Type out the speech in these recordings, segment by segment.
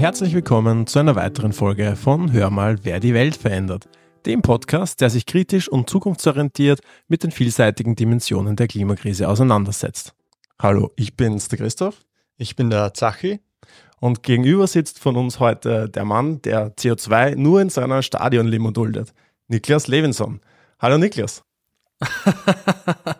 herzlich willkommen zu einer weiteren Folge von Hör mal, wer die Welt verändert. Dem Podcast, der sich kritisch und zukunftsorientiert mit den vielseitigen Dimensionen der Klimakrise auseinandersetzt. Hallo, ich bin's, der Christoph. Ich bin der Zachi. Und gegenüber sitzt von uns heute der Mann, der CO2 nur in seiner Stadionlimo duldet. Niklas Levinson. Hallo Niklas.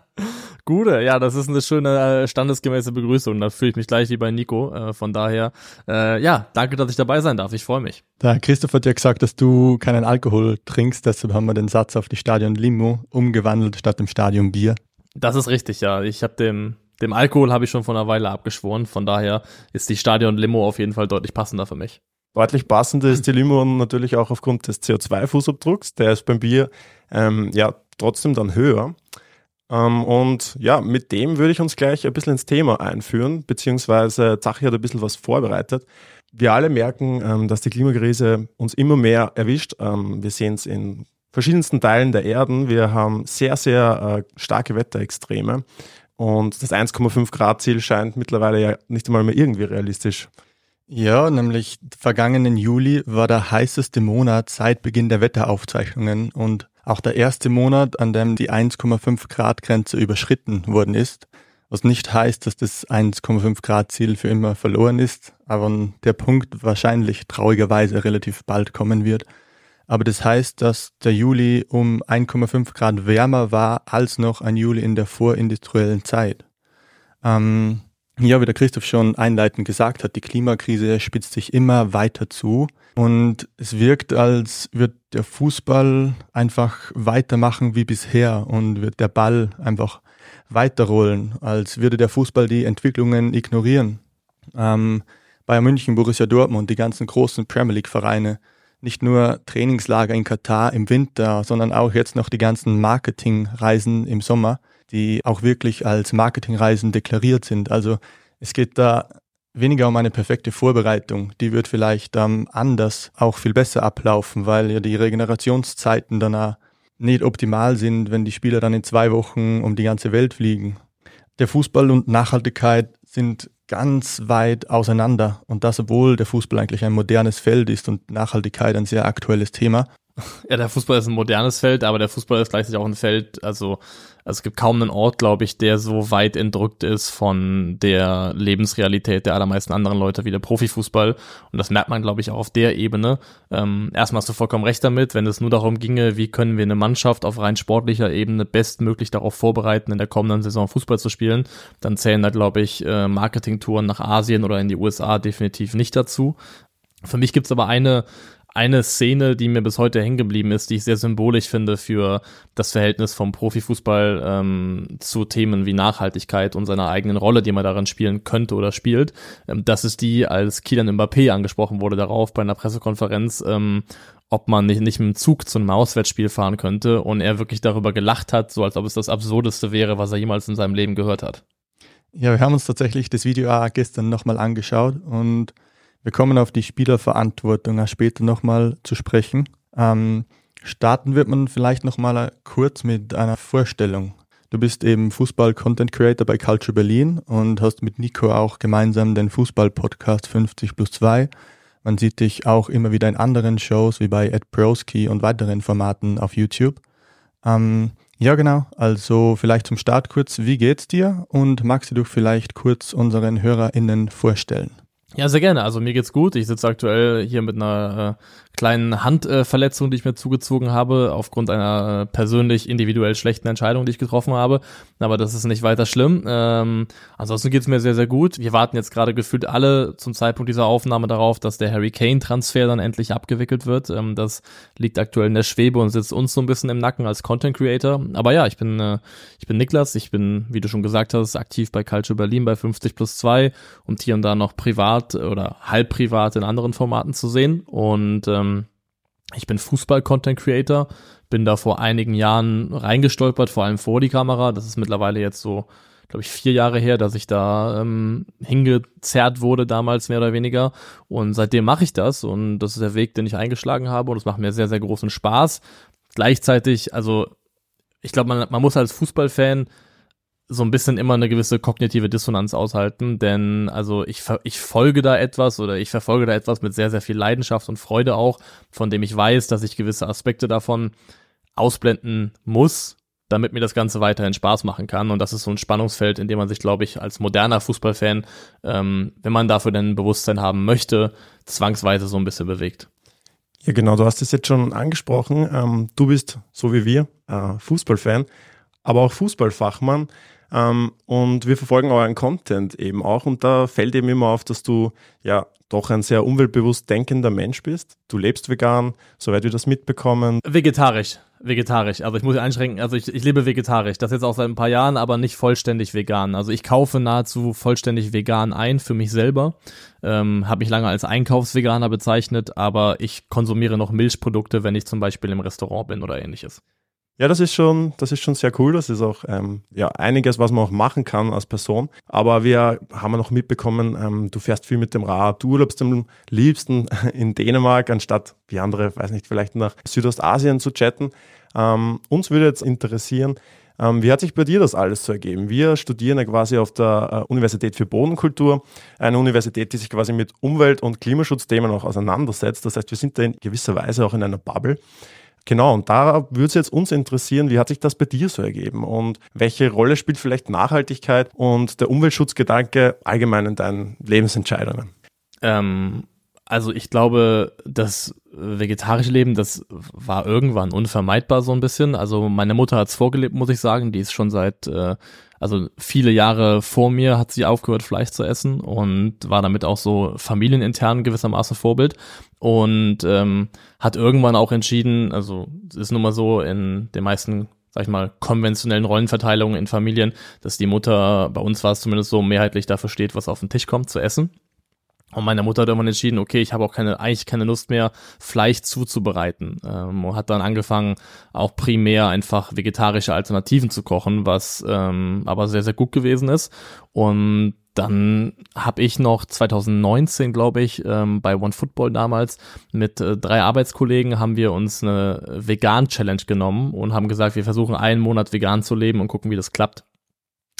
Gute, ja, das ist eine schöne äh, standesgemäße Begrüßung. Da fühle ich mich gleich wie bei Nico. Äh, von daher, äh, ja, danke, dass ich dabei sein darf. Ich freue mich. Der Christoph hat ja gesagt, dass du keinen Alkohol trinkst, deshalb haben wir den Satz auf die Stadion Limo umgewandelt statt dem Stadion Bier. Das ist richtig, ja. Ich habe dem dem Alkohol habe ich schon vor einer Weile abgeschworen. Von daher ist die Stadion Limo auf jeden Fall deutlich passender für mich. Deutlich passender ist die Limo natürlich auch aufgrund des CO2-Fußabdrucks. Der ist beim Bier ähm, ja trotzdem dann höher. Ähm, und ja, mit dem würde ich uns gleich ein bisschen ins Thema einführen, beziehungsweise Zachi hat ein bisschen was vorbereitet. Wir alle merken, ähm, dass die Klimakrise uns immer mehr erwischt. Ähm, wir sehen es in verschiedensten Teilen der Erden. Wir haben sehr, sehr äh, starke Wetterextreme. Und das 1,5 Grad Ziel scheint mittlerweile ja nicht einmal mehr irgendwie realistisch. Ja, nämlich vergangenen Juli war der heißeste Monat seit Beginn der Wetteraufzeichnungen und auch der erste Monat, an dem die 1,5 Grad Grenze überschritten worden ist. Was nicht heißt, dass das 1,5 Grad Ziel für immer verloren ist, aber der Punkt wahrscheinlich traurigerweise relativ bald kommen wird. Aber das heißt, dass der Juli um 1,5 Grad wärmer war als noch ein Juli in der vorindustriellen Zeit. Ähm, ja, wie der Christoph schon einleitend gesagt hat, die Klimakrise spitzt sich immer weiter zu und es wirkt, als wird der Fußball einfach weitermachen wie bisher und wird der Ball einfach weiterrollen, als würde der Fußball die Entwicklungen ignorieren. Ähm, Bayern München, Borussia Dortmund, die ganzen großen Premier League Vereine nicht nur Trainingslager in Katar im Winter, sondern auch jetzt noch die ganzen Marketingreisen im Sommer, die auch wirklich als Marketingreisen deklariert sind. Also es geht da weniger um eine perfekte Vorbereitung. Die wird vielleicht ähm, anders auch viel besser ablaufen, weil ja die Regenerationszeiten danach nicht optimal sind, wenn die Spieler dann in zwei Wochen um die ganze Welt fliegen. Der Fußball und Nachhaltigkeit sind ganz weit auseinander. Und das, obwohl der Fußball eigentlich ein modernes Feld ist und Nachhaltigkeit ein sehr aktuelles Thema. Ja, der Fußball ist ein modernes Feld, aber der Fußball ist gleichzeitig auch ein Feld, also, also es gibt kaum einen Ort, glaube ich, der so weit entrückt ist von der Lebensrealität der allermeisten anderen Leute wie der Profifußball. Und das merkt man, glaube ich, auch auf der Ebene. Ähm, erstmal hast du vollkommen recht damit, wenn es nur darum ginge, wie können wir eine Mannschaft auf rein sportlicher Ebene bestmöglich darauf vorbereiten, in der kommenden Saison Fußball zu spielen, dann zählen da, glaube ich, äh, Marketingtouren nach Asien oder in die USA definitiv nicht dazu. Für mich gibt's aber eine eine Szene, die mir bis heute hängen geblieben ist, die ich sehr symbolisch finde für das Verhältnis vom Profifußball ähm, zu Themen wie Nachhaltigkeit und seiner eigenen Rolle, die man daran spielen könnte oder spielt. Ähm, das ist die, als Kylian Mbappé angesprochen wurde darauf bei einer Pressekonferenz, ähm, ob man nicht, nicht mit dem Zug zu einem Auswärtsspiel fahren könnte und er wirklich darüber gelacht hat, so als ob es das Absurdeste wäre, was er jemals in seinem Leben gehört hat. Ja, wir haben uns tatsächlich das Video gestern nochmal angeschaut und wir kommen auf die Spielerverantwortung später nochmal zu sprechen. Ähm, starten wird man vielleicht nochmal kurz mit einer Vorstellung. Du bist eben Fußball-Content Creator bei Culture Berlin und hast mit Nico auch gemeinsam den Fußball-Podcast 50 plus 2. Man sieht dich auch immer wieder in anderen Shows wie bei Ed Broski und weiteren Formaten auf YouTube. Ähm, ja, genau. Also vielleicht zum Start kurz, wie geht's dir? Und magst du vielleicht kurz unseren HörerInnen vorstellen? Ja, sehr gerne. Also mir geht's gut. Ich sitze aktuell hier mit einer äh, kleinen Handverletzung, äh, die ich mir zugezogen habe, aufgrund einer äh, persönlich individuell schlechten Entscheidung, die ich getroffen habe. Aber das ist nicht weiter schlimm. Ähm, ansonsten geht's mir sehr, sehr gut. Wir warten jetzt gerade gefühlt alle zum Zeitpunkt dieser Aufnahme darauf, dass der Harry Kane-Transfer dann endlich abgewickelt wird. Ähm, das liegt aktuell in der Schwebe und sitzt uns so ein bisschen im Nacken als Content Creator. Aber ja, ich bin, äh, ich bin Niklas. Ich bin, wie du schon gesagt hast, aktiv bei Culture Berlin bei 50 plus 2 und hier und da noch privat oder halb privat in anderen Formaten zu sehen. Und ähm, ich bin Fußball-Content-Creator, bin da vor einigen Jahren reingestolpert, vor allem vor die Kamera. Das ist mittlerweile jetzt so, glaube ich, vier Jahre her, dass ich da ähm, hingezerrt wurde, damals mehr oder weniger. Und seitdem mache ich das und das ist der Weg, den ich eingeschlagen habe und es macht mir sehr, sehr großen Spaß. Gleichzeitig, also ich glaube, man, man muss als Fußballfan so ein bisschen immer eine gewisse kognitive Dissonanz aushalten, denn also ich, ich folge da etwas oder ich verfolge da etwas mit sehr, sehr viel Leidenschaft und Freude auch, von dem ich weiß, dass ich gewisse Aspekte davon ausblenden muss, damit mir das Ganze weiterhin Spaß machen kann. Und das ist so ein Spannungsfeld, in dem man sich, glaube ich, als moderner Fußballfan, ähm, wenn man dafür denn Bewusstsein haben möchte, zwangsweise so ein bisschen bewegt. Ja, genau, du hast es jetzt schon angesprochen. Ähm, du bist, so wie wir, äh, Fußballfan, aber auch Fußballfachmann. Ähm, und wir verfolgen euren Content eben auch. Und da fällt eben immer auf, dass du ja doch ein sehr umweltbewusst denkender Mensch bist. Du lebst vegan, soweit wir das mitbekommen. Vegetarisch. Vegetarisch. Also ich muss einschränken, also ich, ich lebe vegetarisch. Das jetzt auch seit ein paar Jahren, aber nicht vollständig vegan. Also ich kaufe nahezu vollständig vegan ein für mich selber. Ähm, Habe mich lange als Einkaufsveganer bezeichnet, aber ich konsumiere noch Milchprodukte, wenn ich zum Beispiel im Restaurant bin oder ähnliches. Ja, das ist schon, das ist schon sehr cool. Das ist auch ähm, ja einiges, was man auch machen kann als Person. Aber wir haben noch mitbekommen, ähm, du fährst viel mit dem Rad, du urlaubst am liebsten in Dänemark, anstatt wie andere, weiß nicht, vielleicht nach Südostasien zu chatten. Ähm, uns würde jetzt interessieren, ähm, wie hat sich bei dir das alles so ergeben? Wir studieren ja quasi auf der äh, Universität für Bodenkultur, eine Universität, die sich quasi mit Umwelt- und Klimaschutzthemen auch auseinandersetzt. Das heißt, wir sind da in gewisser Weise auch in einer Bubble. Genau, und da würde es jetzt uns interessieren, wie hat sich das bei dir so ergeben und welche Rolle spielt vielleicht Nachhaltigkeit und der Umweltschutzgedanke allgemein in deinen Lebensentscheidungen? Ähm, also ich glaube, das vegetarische Leben, das war irgendwann unvermeidbar so ein bisschen. Also meine Mutter hat es vorgelebt, muss ich sagen. Die ist schon seit, äh, also viele Jahre vor mir hat sie aufgehört, Fleisch zu essen und war damit auch so familienintern gewissermaßen Vorbild und ähm, hat irgendwann auch entschieden, also es ist nun mal so in den meisten sag ich mal, konventionellen Rollenverteilungen in Familien, dass die Mutter, bei uns war es zumindest so, mehrheitlich dafür steht, was auf den Tisch kommt, zu essen. Und meine Mutter hat irgendwann entschieden, okay, ich habe auch keine, eigentlich keine Lust mehr, Fleisch zuzubereiten. Ähm, und hat dann angefangen, auch primär einfach vegetarische Alternativen zu kochen, was ähm, aber sehr, sehr gut gewesen ist. Und dann habe ich noch 2019, glaube ich, ähm, bei One Football damals mit äh, drei Arbeitskollegen haben wir uns eine Vegan-Challenge genommen und haben gesagt, wir versuchen einen Monat vegan zu leben und gucken, wie das klappt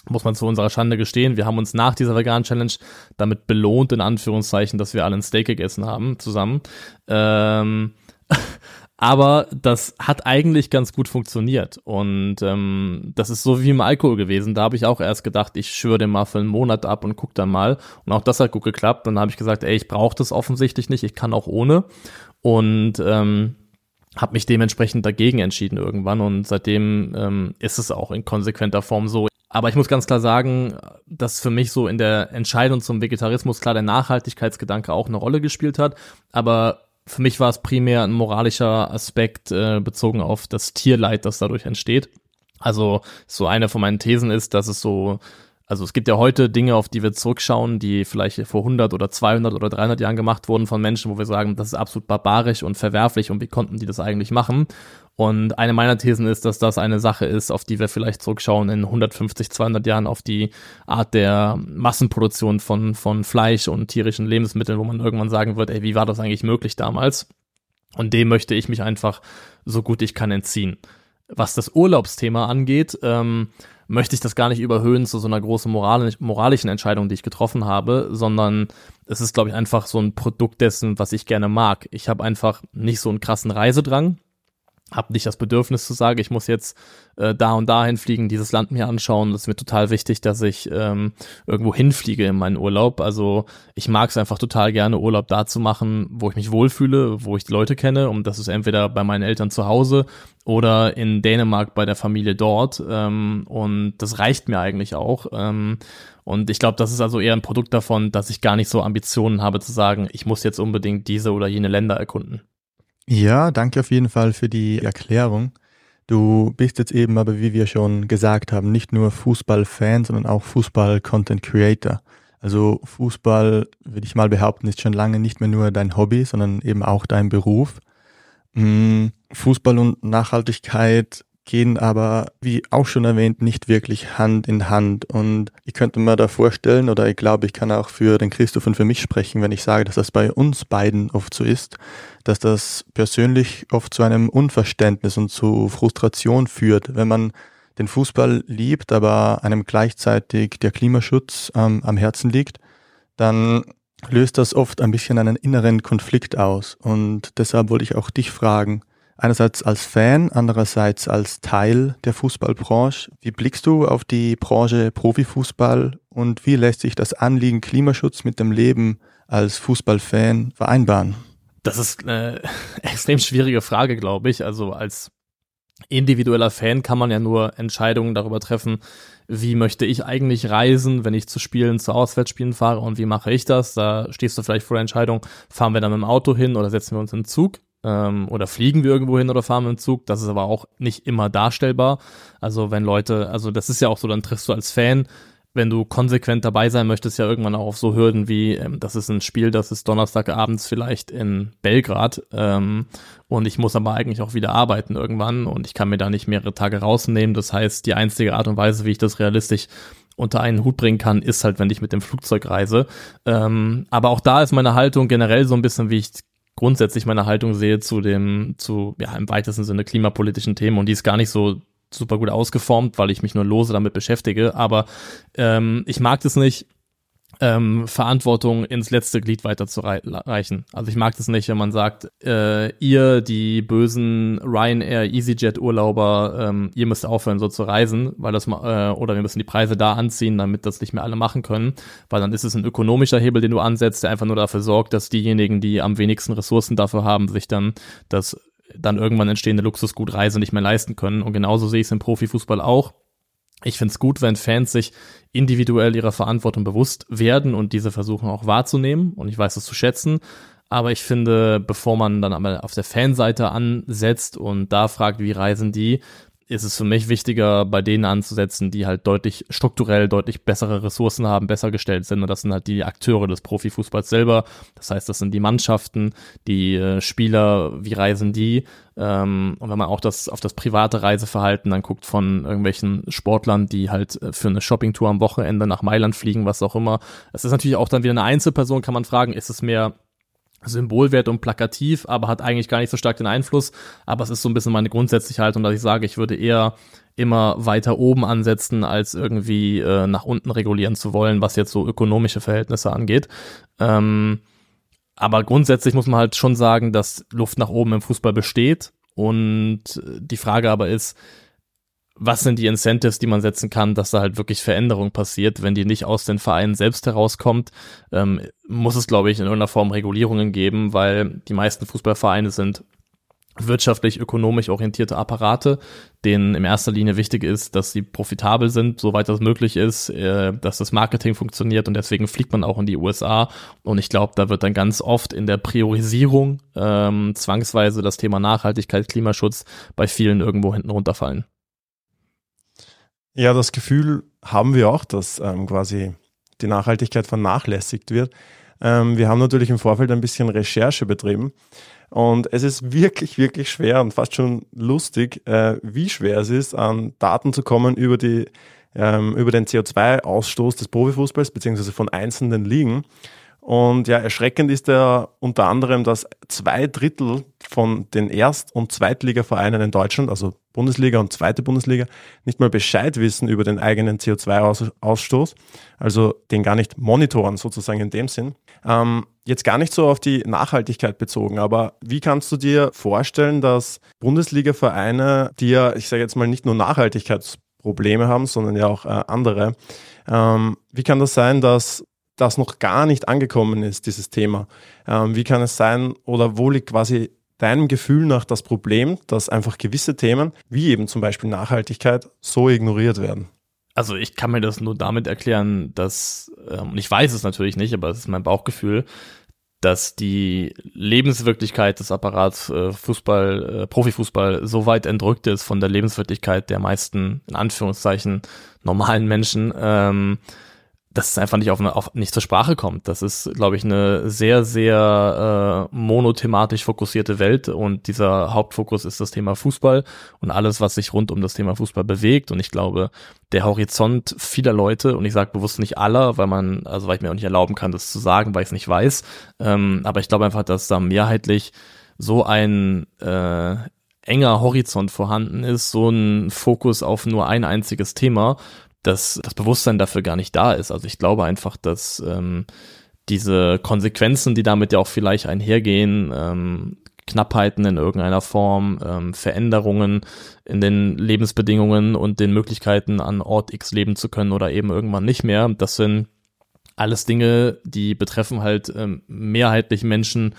muss man zu unserer Schande gestehen. Wir haben uns nach dieser veganen Challenge damit belohnt, in Anführungszeichen, dass wir alle ein Steak gegessen haben zusammen. Ähm, aber das hat eigentlich ganz gut funktioniert. Und ähm, das ist so wie im Alkohol gewesen. Da habe ich auch erst gedacht, ich schwöre den mal für einen Monat ab und guck dann mal. Und auch das hat gut geklappt. Dann habe ich gesagt, ey, ich brauche das offensichtlich nicht, ich kann auch ohne. Und ähm, habe mich dementsprechend dagegen entschieden irgendwann und seitdem ähm, ist es auch in konsequenter Form so. Aber ich muss ganz klar sagen, dass für mich so in der Entscheidung zum Vegetarismus klar der Nachhaltigkeitsgedanke auch eine Rolle gespielt hat. Aber für mich war es primär ein moralischer Aspekt äh, bezogen auf das Tierleid, das dadurch entsteht. Also so eine von meinen Thesen ist, dass es so also es gibt ja heute Dinge, auf die wir zurückschauen, die vielleicht vor 100 oder 200 oder 300 Jahren gemacht wurden von Menschen, wo wir sagen, das ist absolut barbarisch und verwerflich und wie konnten die das eigentlich machen? Und eine meiner Thesen ist, dass das eine Sache ist, auf die wir vielleicht zurückschauen in 150, 200 Jahren auf die Art der Massenproduktion von, von Fleisch und tierischen Lebensmitteln, wo man irgendwann sagen wird, ey, wie war das eigentlich möglich damals? Und dem möchte ich mich einfach so gut ich kann entziehen. Was das Urlaubsthema angeht, ähm, möchte ich das gar nicht überhöhen zu so einer großen moralisch, moralischen Entscheidung, die ich getroffen habe, sondern es ist, glaube ich, einfach so ein Produkt dessen, was ich gerne mag. Ich habe einfach nicht so einen krassen Reisedrang, habe nicht das Bedürfnis zu sagen, ich muss jetzt äh, da und dahin fliegen, dieses Land mir anschauen. Das ist mir total wichtig, dass ich ähm, irgendwo hinfliege in meinen Urlaub. Also ich mag es einfach total gerne, Urlaub da zu machen, wo ich mich wohlfühle, wo ich die Leute kenne. Und das ist entweder bei meinen Eltern zu Hause oder in Dänemark bei der Familie dort. Ähm, und das reicht mir eigentlich auch. Ähm, und ich glaube, das ist also eher ein Produkt davon, dass ich gar nicht so Ambitionen habe zu sagen, ich muss jetzt unbedingt diese oder jene Länder erkunden. Ja, danke auf jeden Fall für die Erklärung. Du bist jetzt eben aber, wie wir schon gesagt haben, nicht nur Fußballfan, sondern auch Fußball-Content-Creator. Also Fußball, würde ich mal behaupten, ist schon lange nicht mehr nur dein Hobby, sondern eben auch dein Beruf. Mm, Fußball und Nachhaltigkeit gehen aber, wie auch schon erwähnt, nicht wirklich Hand in Hand. Und ich könnte mir da vorstellen, oder ich glaube, ich kann auch für den Christoph und für mich sprechen, wenn ich sage, dass das bei uns beiden oft so ist, dass das persönlich oft zu einem Unverständnis und zu Frustration führt, wenn man den Fußball liebt, aber einem gleichzeitig der Klimaschutz ähm, am Herzen liegt, dann löst das oft ein bisschen einen inneren Konflikt aus. Und deshalb wollte ich auch dich fragen, einerseits als Fan, andererseits als Teil der Fußballbranche, wie blickst du auf die Branche Profifußball und wie lässt sich das Anliegen Klimaschutz mit dem Leben als Fußballfan vereinbaren? Das ist eine extrem schwierige Frage, glaube ich. Also als individueller Fan kann man ja nur Entscheidungen darüber treffen, wie möchte ich eigentlich reisen, wenn ich zu Spielen, zu Auswärtsspielen fahre und wie mache ich das? Da stehst du vielleicht vor der Entscheidung, fahren wir dann mit dem Auto hin oder setzen wir uns in den Zug ähm, oder fliegen wir irgendwo hin oder fahren wir im Zug. Das ist aber auch nicht immer darstellbar. Also wenn Leute, also das ist ja auch so, dann triffst du als Fan wenn du konsequent dabei sein möchtest, ja irgendwann auch auf so Hürden wie, ähm, das ist ein Spiel, das ist Donnerstagabends vielleicht in Belgrad ähm, und ich muss aber eigentlich auch wieder arbeiten irgendwann und ich kann mir da nicht mehrere Tage rausnehmen. Das heißt, die einzige Art und Weise, wie ich das realistisch unter einen Hut bringen kann, ist halt, wenn ich mit dem Flugzeug reise. Ähm, aber auch da ist meine Haltung generell so ein bisschen, wie ich grundsätzlich meine Haltung sehe zu dem, zu, ja, im weitesten Sinne klimapolitischen Themen und die ist gar nicht so super gut ausgeformt, weil ich mich nur lose damit beschäftige. Aber ähm, ich mag das nicht, ähm, Verantwortung ins letzte Glied weiterzureichen. Also ich mag das nicht, wenn man sagt, äh, ihr, die bösen Ryanair, EasyJet-Urlauber, ähm, ihr müsst aufhören, so zu reisen, weil das äh, oder wir müssen die Preise da anziehen, damit das nicht mehr alle machen können, weil dann ist es ein ökonomischer Hebel, den du ansetzt, der einfach nur dafür sorgt, dass diejenigen, die am wenigsten Ressourcen dafür haben, sich dann das dann irgendwann entstehende Luxusgutreise nicht mehr leisten können. Und genauso sehe ich es im Profifußball auch. Ich finde es gut, wenn Fans sich individuell ihrer Verantwortung bewusst werden und diese versuchen auch wahrzunehmen. Und ich weiß das zu schätzen. Aber ich finde, bevor man dann einmal auf der Fanseite ansetzt und da fragt, wie reisen die, ist es für mich wichtiger, bei denen anzusetzen, die halt deutlich strukturell deutlich bessere Ressourcen haben, besser gestellt sind. Und das sind halt die Akteure des Profifußballs selber. Das heißt, das sind die Mannschaften, die äh, Spieler, wie reisen die? Ähm, und wenn man auch das auf das private Reiseverhalten dann guckt von irgendwelchen Sportlern, die halt äh, für eine Shoppingtour am Wochenende nach Mailand fliegen, was auch immer. Es ist natürlich auch dann wieder eine Einzelperson, kann man fragen, ist es mehr Symbolwert und plakativ, aber hat eigentlich gar nicht so stark den Einfluss. Aber es ist so ein bisschen meine grundsätzliche Haltung, dass ich sage, ich würde eher immer weiter oben ansetzen, als irgendwie äh, nach unten regulieren zu wollen, was jetzt so ökonomische Verhältnisse angeht. Ähm, aber grundsätzlich muss man halt schon sagen, dass Luft nach oben im Fußball besteht. Und die Frage aber ist, was sind die Incentives, die man setzen kann, dass da halt wirklich Veränderung passiert, wenn die nicht aus den Vereinen selbst herauskommt, ähm, muss es, glaube ich, in irgendeiner Form Regulierungen geben, weil die meisten Fußballvereine sind wirtschaftlich, ökonomisch orientierte Apparate, denen in erster Linie wichtig ist, dass sie profitabel sind, soweit das möglich ist, äh, dass das Marketing funktioniert und deswegen fliegt man auch in die USA. Und ich glaube, da wird dann ganz oft in der Priorisierung ähm, zwangsweise das Thema Nachhaltigkeit, Klimaschutz bei vielen irgendwo hinten runterfallen. Ja, das Gefühl haben wir auch, dass ähm, quasi die Nachhaltigkeit vernachlässigt wird. Ähm, wir haben natürlich im Vorfeld ein bisschen Recherche betrieben und es ist wirklich, wirklich schwer und fast schon lustig, äh, wie schwer es ist, an Daten zu kommen über, die, ähm, über den CO2-Ausstoß des Profifußballs beziehungsweise von einzelnen Ligen. Und ja, erschreckend ist ja unter anderem, dass zwei Drittel von den Erst- und Zweitligavereinen in Deutschland, also Bundesliga und zweite Bundesliga, nicht mal Bescheid wissen über den eigenen CO2-Ausstoß, also den gar nicht monitoren sozusagen in dem Sinn. Ähm, jetzt gar nicht so auf die Nachhaltigkeit bezogen, aber wie kannst du dir vorstellen, dass Bundesliga-Vereine, die ja, ich sage jetzt mal, nicht nur Nachhaltigkeitsprobleme haben, sondern ja auch äh, andere, ähm, wie kann das sein, dass das noch gar nicht angekommen ist, dieses Thema. Ähm, wie kann es sein oder wo liegt quasi deinem Gefühl nach das Problem, dass einfach gewisse Themen, wie eben zum Beispiel Nachhaltigkeit, so ignoriert werden? Also ich kann mir das nur damit erklären, dass, ähm, und ich weiß es natürlich nicht, aber es ist mein Bauchgefühl, dass die Lebenswirklichkeit des Apparats äh, Fußball, äh, Profifußball so weit entrückt ist von der Lebenswirklichkeit der meisten, in Anführungszeichen, normalen Menschen, ähm, dass es einfach nicht auf, eine, auf nicht zur Sprache kommt. Das ist, glaube ich, eine sehr, sehr äh, monothematisch fokussierte Welt und dieser Hauptfokus ist das Thema Fußball und alles, was sich rund um das Thema Fußball bewegt. Und ich glaube, der Horizont vieler Leute, und ich sage bewusst nicht aller, weil man, also weil ich mir auch nicht erlauben kann, das zu sagen, weil ich es nicht weiß, ähm, aber ich glaube einfach, dass da mehrheitlich so ein äh, enger Horizont vorhanden ist, so ein Fokus auf nur ein einziges Thema, dass das Bewusstsein dafür gar nicht da ist. Also ich glaube einfach, dass ähm, diese Konsequenzen, die damit ja auch vielleicht einhergehen, ähm, Knappheiten in irgendeiner Form, ähm, Veränderungen in den Lebensbedingungen und den Möglichkeiten an Ort X leben zu können oder eben irgendwann nicht mehr. Das sind alles Dinge, die betreffen halt ähm, mehrheitlich Menschen,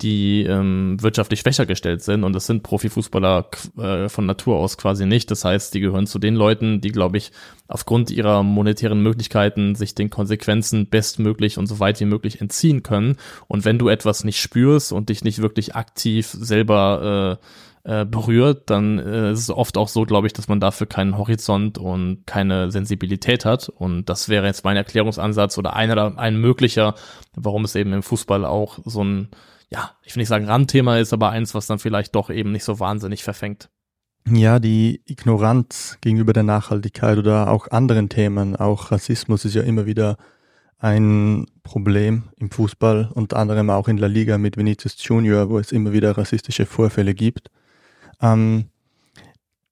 die ähm, wirtschaftlich schwächer gestellt sind und das sind Profifußballer äh, von Natur aus quasi nicht. Das heißt, die gehören zu den Leuten, die, glaube ich, aufgrund ihrer monetären Möglichkeiten sich den Konsequenzen bestmöglich und so weit wie möglich entziehen können. Und wenn du etwas nicht spürst und dich nicht wirklich aktiv selber äh, äh, berührt, dann äh, ist es oft auch so, glaube ich, dass man dafür keinen Horizont und keine Sensibilität hat. Und das wäre jetzt mein Erklärungsansatz oder einer ein möglicher, warum es eben im Fußball auch so ein ja, ich will nicht sagen Randthema ist, aber eins, was dann vielleicht doch eben nicht so wahnsinnig verfängt. Ja, die Ignoranz gegenüber der Nachhaltigkeit oder auch anderen Themen, auch Rassismus ist ja immer wieder ein Problem im Fußball, unter anderem auch in La Liga mit Vinicius Junior, wo es immer wieder rassistische Vorfälle gibt. Ähm,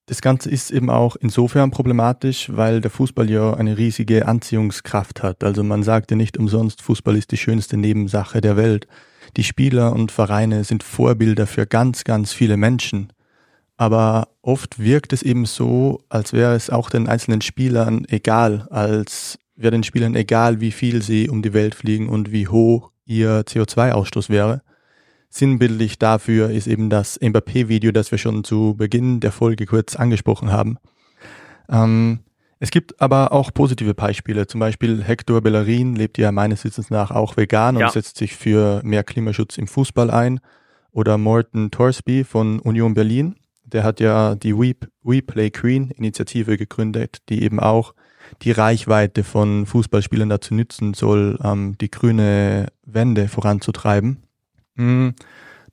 das Ganze ist eben auch insofern problematisch, weil der Fußball ja eine riesige Anziehungskraft hat. Also man sagt ja nicht umsonst, Fußball ist die schönste Nebensache der Welt. Die Spieler und Vereine sind Vorbilder für ganz, ganz viele Menschen. Aber oft wirkt es eben so, als wäre es auch den einzelnen Spielern egal, als wäre den Spielern egal, wie viel sie um die Welt fliegen und wie hoch ihr CO2-Ausstoß wäre. Sinnbildlich dafür ist eben das Mbappé-Video, das wir schon zu Beginn der Folge kurz angesprochen haben. Ähm, es gibt aber auch positive Beispiele. Zum Beispiel Hector Bellerin lebt ja meines Wissens nach auch vegan ja. und setzt sich für mehr Klimaschutz im Fußball ein. Oder Morton Torsby von Union Berlin. Der hat ja die We, We Play Green Initiative gegründet, die eben auch die Reichweite von Fußballspielern dazu nützen soll, ähm, die grüne Wende voranzutreiben. Mhm.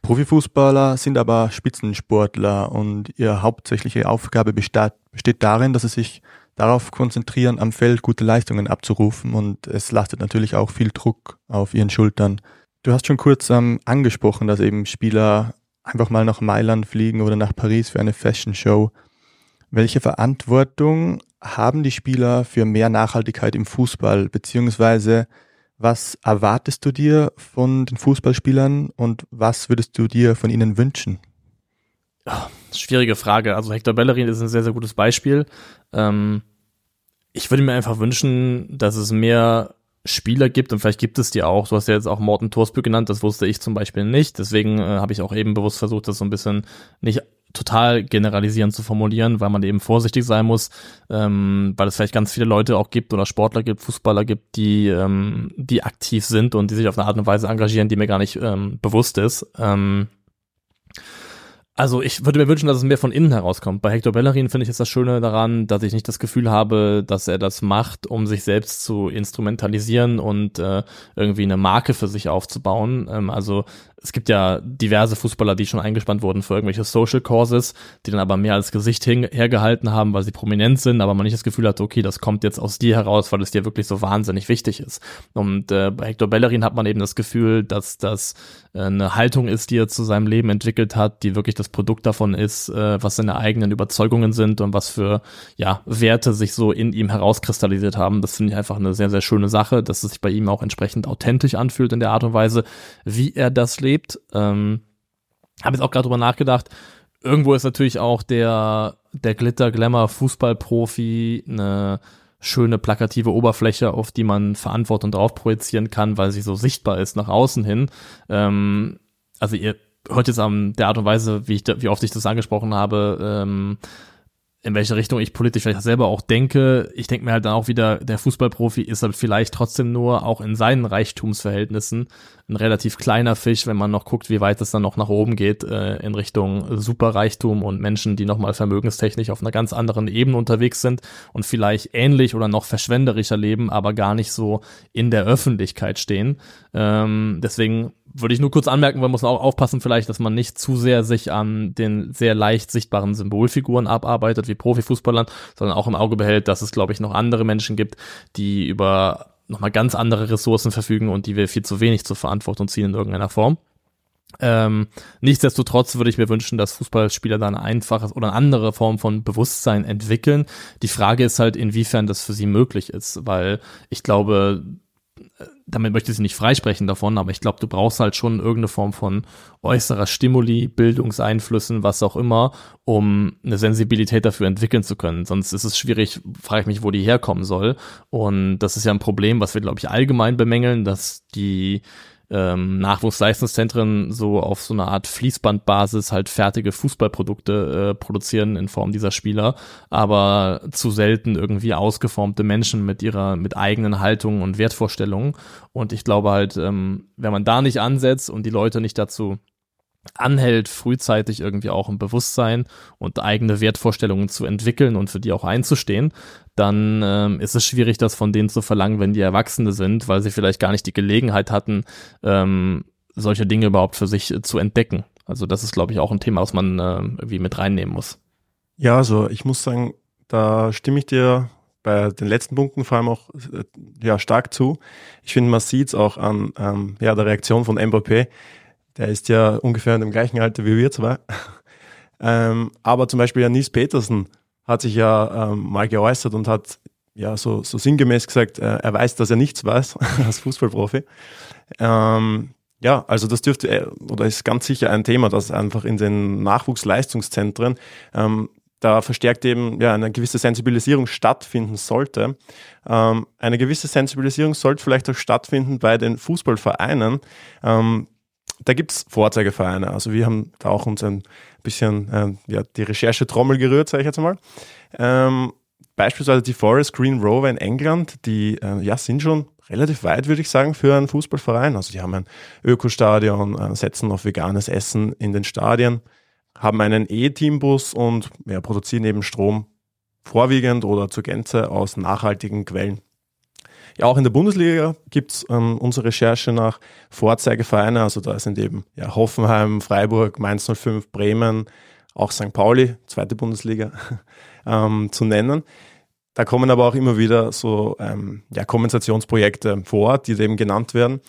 Profifußballer sind aber Spitzensportler und ihre hauptsächliche Aufgabe besteht, besteht darin, dass sie sich darauf konzentrieren, am Feld gute Leistungen abzurufen und es lastet natürlich auch viel Druck auf ihren Schultern. Du hast schon kurz ähm, angesprochen, dass eben Spieler einfach mal nach Mailand fliegen oder nach Paris für eine Fashion Show. Welche Verantwortung haben die Spieler für mehr Nachhaltigkeit im Fußball, beziehungsweise was erwartest du dir von den Fußballspielern und was würdest du dir von ihnen wünschen? schwierige Frage. Also Hector Bellerin ist ein sehr, sehr gutes Beispiel. Ähm, ich würde mir einfach wünschen, dass es mehr Spieler gibt und vielleicht gibt es die auch. Du hast ja jetzt auch Morten Torsbü genannt, das wusste ich zum Beispiel nicht. Deswegen äh, habe ich auch eben bewusst versucht, das so ein bisschen nicht total generalisierend zu formulieren, weil man eben vorsichtig sein muss, ähm, weil es vielleicht ganz viele Leute auch gibt oder Sportler gibt, Fußballer gibt, die, ähm, die aktiv sind und die sich auf eine Art und Weise engagieren, die mir gar nicht ähm, bewusst ist. Ähm, also ich würde mir wünschen, dass es mehr von innen herauskommt. Bei Hector Bellerin finde ich jetzt das Schöne daran, dass ich nicht das Gefühl habe, dass er das macht, um sich selbst zu instrumentalisieren und äh, irgendwie eine Marke für sich aufzubauen. Ähm, also es gibt ja diverse Fußballer, die schon eingespannt wurden für irgendwelche Social Causes, die dann aber mehr als Gesicht hergehalten haben, weil sie prominent sind, aber man nicht das Gefühl hat, okay, das kommt jetzt aus dir heraus, weil es dir wirklich so wahnsinnig wichtig ist. Und äh, bei Hector Bellerin hat man eben das Gefühl, dass das äh, eine Haltung ist, die er zu seinem Leben entwickelt hat, die wirklich das Produkt davon ist, äh, was seine eigenen Überzeugungen sind und was für ja, Werte sich so in ihm herauskristallisiert haben. Das finde ich einfach eine sehr, sehr schöne Sache, dass es sich bei ihm auch entsprechend authentisch anfühlt in der Art und Weise, wie er das lebt lebt. Ähm, habe jetzt auch gerade drüber nachgedacht. Irgendwo ist natürlich auch der, der Glitter-Glamour-Fußballprofi eine schöne plakative Oberfläche, auf die man Verantwortung drauf projizieren kann, weil sie so sichtbar ist nach außen hin. Ähm, also ihr hört jetzt an der Art und Weise, wie, ich wie oft ich das angesprochen habe, ähm, in welche Richtung ich politisch vielleicht selber auch denke. Ich denke mir halt dann auch wieder, der Fußballprofi ist halt vielleicht trotzdem nur auch in seinen Reichtumsverhältnissen ein relativ kleiner Fisch, wenn man noch guckt, wie weit es dann noch nach oben geht äh, in Richtung Superreichtum und Menschen, die nochmal vermögenstechnisch auf einer ganz anderen Ebene unterwegs sind und vielleicht ähnlich oder noch verschwenderischer leben, aber gar nicht so in der Öffentlichkeit stehen. Ähm, deswegen würde ich nur kurz anmerken, man muss auch aufpassen vielleicht, dass man nicht zu sehr sich an den sehr leicht sichtbaren Symbolfiguren abarbeitet wie Profifußballern, sondern auch im Auge behält, dass es, glaube ich, noch andere Menschen gibt, die über nochmal ganz andere Ressourcen verfügen und die wir viel zu wenig zur Verantwortung ziehen in irgendeiner Form. Ähm, nichtsdestotrotz würde ich mir wünschen, dass Fußballspieler dann ein einfaches oder eine andere Form von Bewusstsein entwickeln. Die Frage ist halt, inwiefern das für sie möglich ist, weil ich glaube, damit möchte ich sie nicht freisprechen davon, aber ich glaube, du brauchst halt schon irgendeine Form von äußerer Stimuli, Bildungseinflüssen, was auch immer, um eine Sensibilität dafür entwickeln zu können. Sonst ist es schwierig, frage ich mich, wo die herkommen soll. Und das ist ja ein Problem, was wir, glaube ich, allgemein bemängeln, dass die ähm, Nachwuchsleistungszentren so auf so eine Art Fließbandbasis halt fertige Fußballprodukte äh, produzieren in Form dieser Spieler, aber zu selten irgendwie ausgeformte Menschen mit ihrer, mit eigenen Haltungen und Wertvorstellungen. Und ich glaube halt, ähm, wenn man da nicht ansetzt und die Leute nicht dazu anhält, frühzeitig irgendwie auch ein Bewusstsein und eigene Wertvorstellungen zu entwickeln und für die auch einzustehen, dann ähm, ist es schwierig, das von denen zu verlangen, wenn die Erwachsene sind, weil sie vielleicht gar nicht die Gelegenheit hatten, ähm, solche Dinge überhaupt für sich äh, zu entdecken. Also das ist, glaube ich, auch ein Thema, was man äh, irgendwie mit reinnehmen muss. Ja, also ich muss sagen, da stimme ich dir bei den letzten Punkten vor allem auch äh, ja, stark zu. Ich finde, man sieht es auch an ähm, ja, der Reaktion von Mbappé, der ist ja ungefähr in dem gleichen Alter wie wir zwei. ähm, aber zum Beispiel ja Nils Petersen hat sich ja ähm, mal geäußert und hat ja so, so sinngemäß gesagt, äh, er weiß, dass er nichts weiß als Fußballprofi. Ähm, ja, also das dürfte äh, oder ist ganz sicher ein Thema, das einfach in den Nachwuchsleistungszentren ähm, da verstärkt eben ja, eine gewisse Sensibilisierung stattfinden sollte. Ähm, eine gewisse Sensibilisierung sollte vielleicht auch stattfinden bei den Fußballvereinen. Ähm, da gibt's Vorzeigevereine. Also wir haben da auch uns ein bisschen äh, ja, die Recherche-Trommel gerührt, sage ich jetzt mal. Ähm, beispielsweise die Forest Green Rover in England, die äh, ja, sind schon relativ weit, würde ich sagen, für einen Fußballverein. Also die haben ein Ökostadion, äh, setzen auf veganes Essen in den Stadien, haben einen E-Teambus und ja, produzieren eben Strom vorwiegend oder zur Gänze aus nachhaltigen Quellen. Ja, auch in der Bundesliga gibt's ähm, unsere Recherche nach Vorzeigevereine. Also da sind eben ja, Hoffenheim, Freiburg, Mainz 05, Bremen, auch St. Pauli, zweite Bundesliga, ähm, zu nennen. Da kommen aber auch immer wieder so ähm, ja, Kompensationsprojekte vor, die eben genannt werden.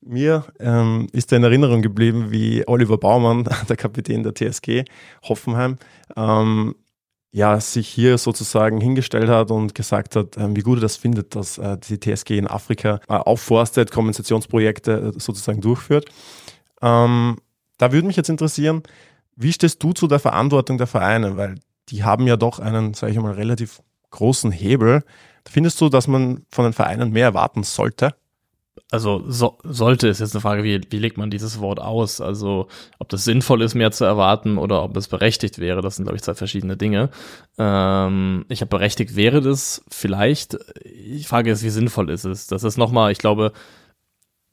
Mir ähm, ist in Erinnerung geblieben, wie Oliver Baumann, der Kapitän der TSG Hoffenheim, ähm, ja, sich hier sozusagen hingestellt hat und gesagt hat, ähm, wie gut er das findet, dass äh, die TSG in Afrika äh, aufforstet, Kompensationsprojekte äh, sozusagen durchführt. Ähm, da würde mich jetzt interessieren, wie stehst du zu der Verantwortung der Vereine? Weil die haben ja doch einen, sage ich mal, relativ großen Hebel. Findest du, dass man von den Vereinen mehr erwarten sollte? Also so, sollte ist jetzt eine Frage, wie, wie legt man dieses Wort aus? Also ob das sinnvoll ist, mehr zu erwarten oder ob es berechtigt wäre, das sind, glaube ich, zwei verschiedene Dinge. Ähm, ich habe berechtigt wäre das vielleicht. Ich frage jetzt, wie sinnvoll ist es? Das ist nochmal, ich glaube,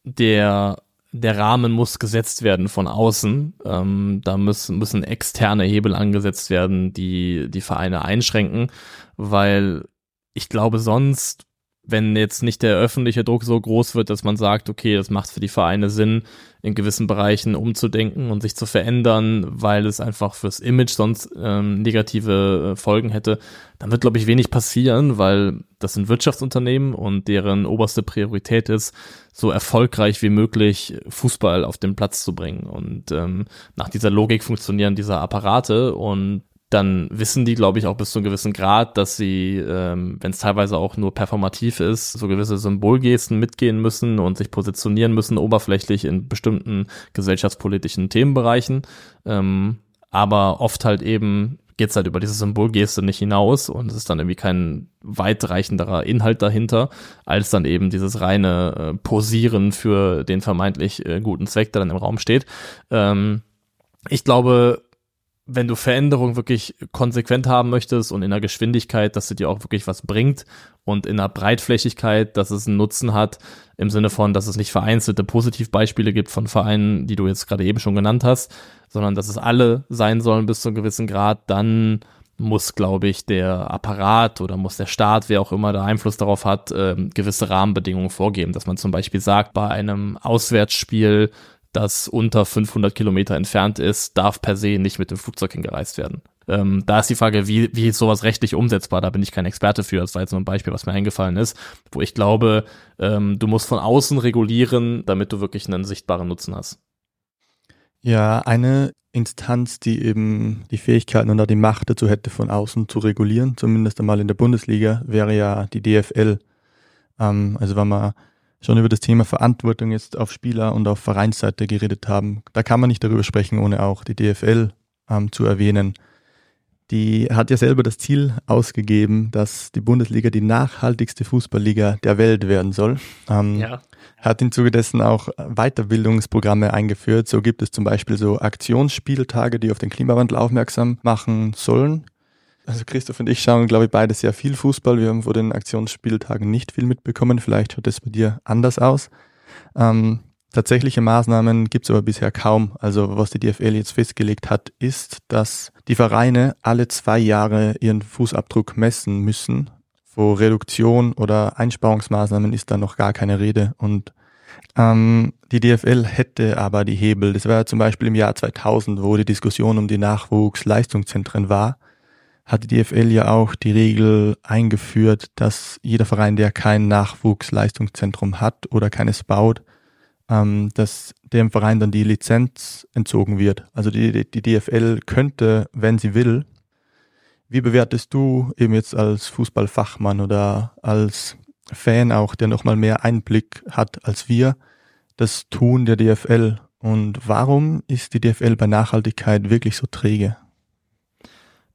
der der Rahmen muss gesetzt werden von außen. Ähm, da müssen, müssen externe Hebel angesetzt werden, die die Vereine einschränken, weil ich glaube, sonst wenn jetzt nicht der öffentliche Druck so groß wird, dass man sagt, okay, das macht für die Vereine Sinn, in gewissen Bereichen umzudenken und sich zu verändern, weil es einfach fürs Image sonst ähm, negative äh, Folgen hätte, dann wird, glaube ich, wenig passieren, weil das sind Wirtschaftsunternehmen und deren oberste Priorität ist, so erfolgreich wie möglich Fußball auf den Platz zu bringen. Und ähm, nach dieser Logik funktionieren diese Apparate und dann wissen die, glaube ich, auch bis zu einem gewissen Grad, dass sie, ähm, wenn es teilweise auch nur performativ ist, so gewisse Symbolgesten mitgehen müssen und sich positionieren müssen, oberflächlich in bestimmten gesellschaftspolitischen Themenbereichen. Ähm, aber oft halt eben geht's halt über diese Symbolgeste nicht hinaus und es ist dann irgendwie kein weitreichenderer Inhalt dahinter, als dann eben dieses reine äh, Posieren für den vermeintlich äh, guten Zweck, der dann im Raum steht. Ähm, ich glaube, wenn du Veränderung wirklich konsequent haben möchtest und in der Geschwindigkeit, dass sie dir auch wirklich was bringt und in der Breitflächigkeit, dass es einen Nutzen hat, im Sinne von, dass es nicht vereinzelte Positivbeispiele gibt von Vereinen, die du jetzt gerade eben schon genannt hast, sondern dass es alle sein sollen bis zu einem gewissen Grad, dann muss, glaube ich, der Apparat oder muss der Staat, wer auch immer da Einfluss darauf hat, äh, gewisse Rahmenbedingungen vorgeben, dass man zum Beispiel sagt, bei einem Auswärtsspiel das unter 500 Kilometer entfernt ist, darf per se nicht mit dem Flugzeug hingereist werden. Ähm, da ist die Frage, wie, wie ist sowas rechtlich umsetzbar? Da bin ich kein Experte für. Das war jetzt nur ein Beispiel, was mir eingefallen ist, wo ich glaube, ähm, du musst von außen regulieren, damit du wirklich einen sichtbaren Nutzen hast. Ja, eine Instanz, die eben die Fähigkeiten oder die Macht dazu hätte, von außen zu regulieren, zumindest einmal in der Bundesliga, wäre ja die DFL. Ähm, also wenn man schon über das Thema Verantwortung jetzt auf Spieler- und auf Vereinsseite geredet haben, da kann man nicht darüber sprechen, ohne auch die DFL ähm, zu erwähnen. Die hat ja selber das Ziel ausgegeben, dass die Bundesliga die nachhaltigste Fußballliga der Welt werden soll. Ähm, ja. Hat im Zuge dessen auch Weiterbildungsprogramme eingeführt. So gibt es zum Beispiel so Aktionsspieltage, die auf den Klimawandel aufmerksam machen sollen. Also Christoph und ich schauen, glaube ich, beide sehr viel Fußball. Wir haben vor den Aktionsspieltagen nicht viel mitbekommen. Vielleicht schaut das bei dir anders aus. Ähm, tatsächliche Maßnahmen gibt es aber bisher kaum. Also was die DFL jetzt festgelegt hat, ist, dass die Vereine alle zwei Jahre ihren Fußabdruck messen müssen. Vor Reduktion oder Einsparungsmaßnahmen ist da noch gar keine Rede. Und ähm, die DFL hätte aber die Hebel. Das war ja zum Beispiel im Jahr 2000, wo die Diskussion um die Nachwuchsleistungszentren war hat die DFL ja auch die Regel eingeführt, dass jeder Verein, der kein Nachwuchsleistungszentrum hat oder keines baut, ähm, dass dem Verein dann die Lizenz entzogen wird. Also die, die DFL könnte, wenn sie will, wie bewertest du eben jetzt als Fußballfachmann oder als Fan auch, der nochmal mehr Einblick hat als wir, das Tun der DFL? Und warum ist die DFL bei Nachhaltigkeit wirklich so träge?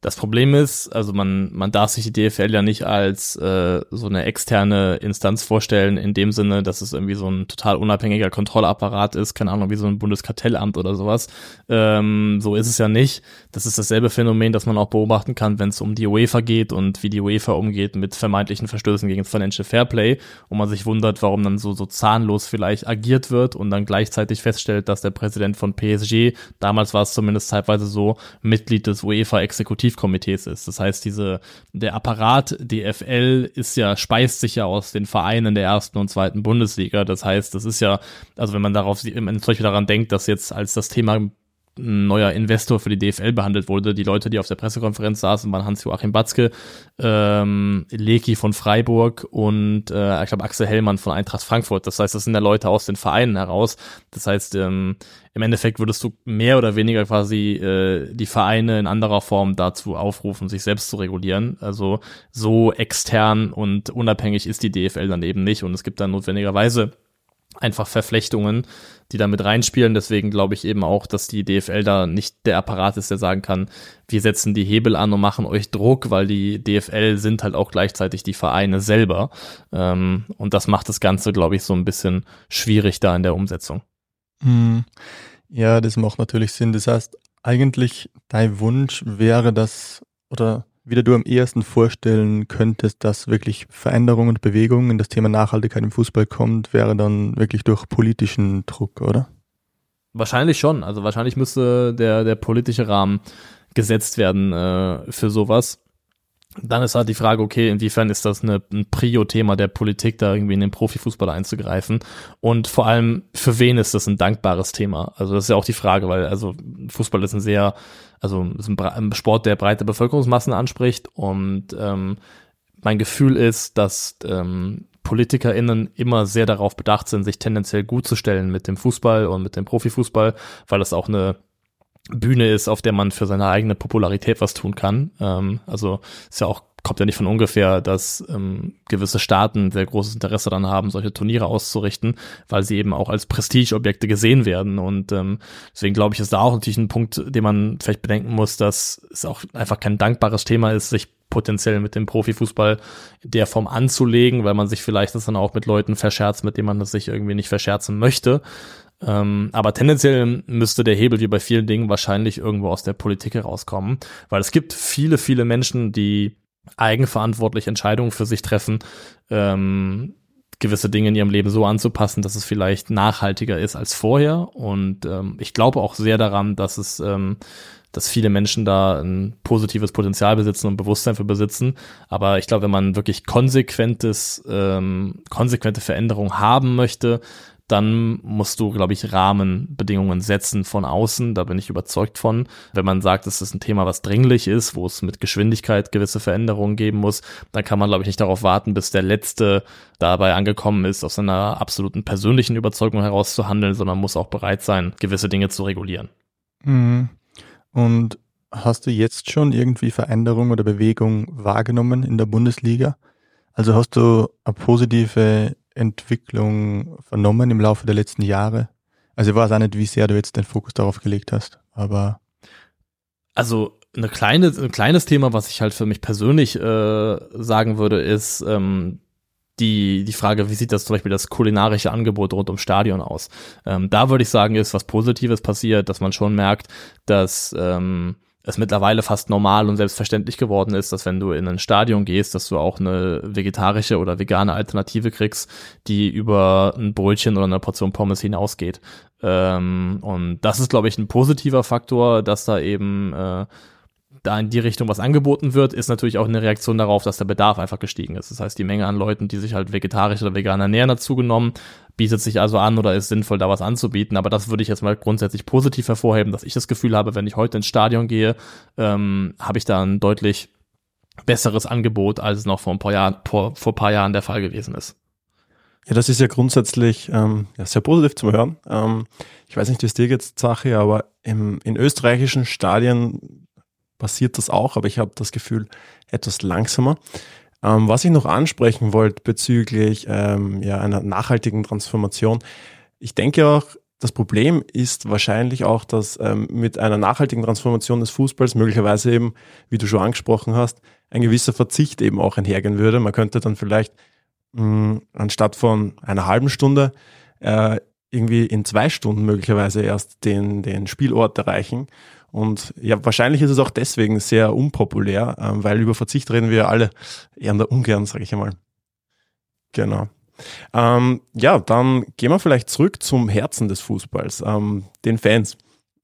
Das Problem ist, also man, man darf sich die DFL ja nicht als äh, so eine externe Instanz vorstellen, in dem Sinne, dass es irgendwie so ein total unabhängiger Kontrollapparat ist, keine Ahnung, wie so ein Bundeskartellamt oder sowas. Ähm, so ist es ja nicht. Das ist dasselbe Phänomen, das man auch beobachten kann, wenn es um die UEFA geht und wie die UEFA umgeht mit vermeintlichen Verstößen gegen das Financial Fairplay und man sich wundert, warum dann so, so zahnlos vielleicht agiert wird und dann gleichzeitig feststellt, dass der Präsident von PSG, damals war es zumindest zeitweise so, Mitglied des UEFA-Exekutiv Exekutivkomitees ist. Das heißt, diese, der Apparat DFL ist ja, speist sich ja aus den Vereinen der ersten und zweiten Bundesliga. Das heißt, das ist ja, also wenn man darauf, zum Beispiel daran denkt, dass jetzt als das Thema ein neuer Investor für die DFL behandelt wurde. Die Leute, die auf der Pressekonferenz saßen, waren Hans-Joachim Batzke, ähm, Leki von Freiburg und äh, ich glaube Axel Hellmann von Eintracht Frankfurt. Das heißt, das sind ja Leute aus den Vereinen heraus. Das heißt, ähm, im Endeffekt würdest du mehr oder weniger quasi äh, die Vereine in anderer Form dazu aufrufen, sich selbst zu regulieren. Also so extern und unabhängig ist die DFL dann eben nicht und es gibt dann notwendigerweise einfach Verflechtungen, die da mit reinspielen. Deswegen glaube ich eben auch, dass die DFL da nicht der Apparat ist, der sagen kann, wir setzen die Hebel an und machen euch Druck, weil die DFL sind halt auch gleichzeitig die Vereine selber. Ähm, und das macht das Ganze, glaube ich, so ein bisschen schwierig da in der Umsetzung. Hm. Ja, das macht natürlich Sinn. Das heißt, eigentlich dein Wunsch wäre das, oder wie du am ehesten vorstellen könntest, dass wirklich Veränderungen und Bewegungen in das Thema Nachhaltigkeit im Fußball kommt, wäre dann wirklich durch politischen Druck, oder? Wahrscheinlich schon. Also wahrscheinlich müsste der, der politische Rahmen gesetzt werden äh, für sowas. Dann ist halt die Frage, okay, inwiefern ist das eine, ein Prio-Thema der Politik, da irgendwie in den Profifußball einzugreifen? Und vor allem, für wen ist das ein dankbares Thema? Also das ist ja auch die Frage, weil also Fußball ist ein sehr, also ist ein, Sport, der breite Bevölkerungsmassen anspricht. Und ähm, mein Gefühl ist, dass ähm, PolitikerInnen immer sehr darauf bedacht sind, sich tendenziell gut zu stellen mit dem Fußball und mit dem Profifußball, weil das auch eine Bühne ist, auf der man für seine eigene Popularität was tun kann. Ähm, also ist ja auch kommt ja nicht von ungefähr, dass ähm, gewisse Staaten sehr großes Interesse daran haben, solche Turniere auszurichten, weil sie eben auch als Prestigeobjekte gesehen werden. Und ähm, deswegen glaube ich, ist da auch natürlich ein Punkt, den man vielleicht bedenken muss, dass es auch einfach kein dankbares Thema ist, sich potenziell mit dem Profifußball der Form anzulegen, weil man sich vielleicht das dann auch mit Leuten verscherzt, mit denen man das sich irgendwie nicht verscherzen möchte. Ähm, aber tendenziell müsste der Hebel wie bei vielen Dingen wahrscheinlich irgendwo aus der Politik herauskommen, weil es gibt viele, viele Menschen, die eigenverantwortlich Entscheidungen für sich treffen, ähm, gewisse Dinge in ihrem Leben so anzupassen, dass es vielleicht nachhaltiger ist als vorher. Und ähm, ich glaube auch sehr daran, dass es, ähm, dass viele Menschen da ein positives Potenzial besitzen und Bewusstsein für besitzen. Aber ich glaube, wenn man wirklich konsequentes, ähm, konsequente Veränderung haben möchte, dann musst du, glaube ich, Rahmenbedingungen setzen von außen. Da bin ich überzeugt von. Wenn man sagt, es ist ein Thema, was dringlich ist, wo es mit Geschwindigkeit gewisse Veränderungen geben muss, dann kann man, glaube ich, nicht darauf warten, bis der Letzte dabei angekommen ist, aus einer absoluten persönlichen Überzeugung heraus zu handeln, sondern muss auch bereit sein, gewisse Dinge zu regulieren. Mhm. Und hast du jetzt schon irgendwie Veränderung oder Bewegung wahrgenommen in der Bundesliga? Also hast du eine positive Entwicklung vernommen im Laufe der letzten Jahre? Also ich weiß auch nicht, wie sehr du jetzt den Fokus darauf gelegt hast, aber. Also eine kleine, ein kleines Thema, was ich halt für mich persönlich äh, sagen würde, ist ähm, die, die Frage, wie sieht das zum Beispiel das kulinarische Angebot rund ums Stadion aus? Ähm, da würde ich sagen, ist was Positives passiert, dass man schon merkt, dass ähm, es mittlerweile fast normal und selbstverständlich geworden ist, dass wenn du in ein Stadion gehst, dass du auch eine vegetarische oder vegane Alternative kriegst, die über ein Brötchen oder eine Portion Pommes hinausgeht. Ähm, und das ist, glaube ich, ein positiver Faktor, dass da eben äh, da in die Richtung was angeboten wird, ist natürlich auch eine Reaktion darauf, dass der Bedarf einfach gestiegen ist. Das heißt, die Menge an Leuten, die sich halt vegetarisch oder vegan ernähren, hat zugenommen, bietet sich also an oder ist sinnvoll, da was anzubieten. Aber das würde ich jetzt mal grundsätzlich positiv hervorheben, dass ich das Gefühl habe, wenn ich heute ins Stadion gehe, ähm, habe ich da ein deutlich besseres Angebot, als es noch vor ein paar Jahren, vor, vor paar Jahren der Fall gewesen ist. Ja, das ist ja grundsätzlich ähm, ja, sehr positiv zum Hören. Ähm, ich weiß nicht, wie es dir jetzt Sache, aber im, in österreichischen Stadien passiert das auch, aber ich habe das Gefühl etwas langsamer. Ähm, was ich noch ansprechen wollte bezüglich ähm, ja, einer nachhaltigen Transformation, ich denke auch, das Problem ist wahrscheinlich auch, dass ähm, mit einer nachhaltigen Transformation des Fußballs möglicherweise eben, wie du schon angesprochen hast, ein gewisser Verzicht eben auch einhergehen würde. Man könnte dann vielleicht mh, hm, anstatt von einer halben Stunde äh, irgendwie in zwei Stunden möglicherweise erst den, den Spielort erreichen und ja, wahrscheinlich ist es auch deswegen sehr unpopulär, ähm, weil über Verzicht reden wir alle eher ungern, sage ich einmal. Genau. Ähm, ja, dann gehen wir vielleicht zurück zum Herzen des Fußballs, ähm, den Fans.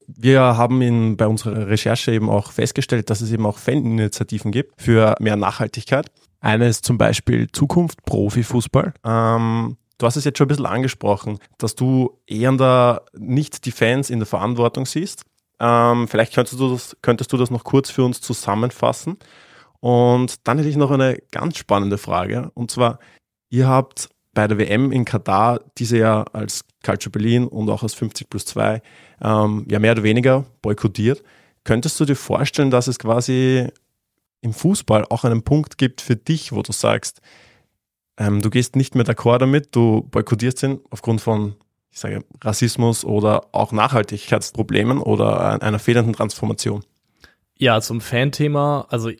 Wir haben in, bei unserer Recherche eben auch festgestellt, dass es eben auch Faninitiativen gibt für mehr Nachhaltigkeit. Eine ist zum Beispiel Zukunft Profifußball. Ähm, du hast es jetzt schon ein bisschen angesprochen, dass du eher nicht die Fans in der Verantwortung siehst, ähm, vielleicht könntest du, das, könntest du das noch kurz für uns zusammenfassen. Und dann hätte ich noch eine ganz spannende Frage. Und zwar, ihr habt bei der WM in Katar diese ja als Culture Berlin und auch als 50 plus 2 ähm, ja mehr oder weniger boykottiert. Könntest du dir vorstellen, dass es quasi im Fußball auch einen Punkt gibt für dich, wo du sagst, ähm, du gehst nicht mehr d'accord damit, du boykottierst ihn aufgrund von ich sage, Rassismus oder auch Nachhaltigkeitsproblemen oder einer fehlenden Transformation? Ja, zum Fan-Thema, also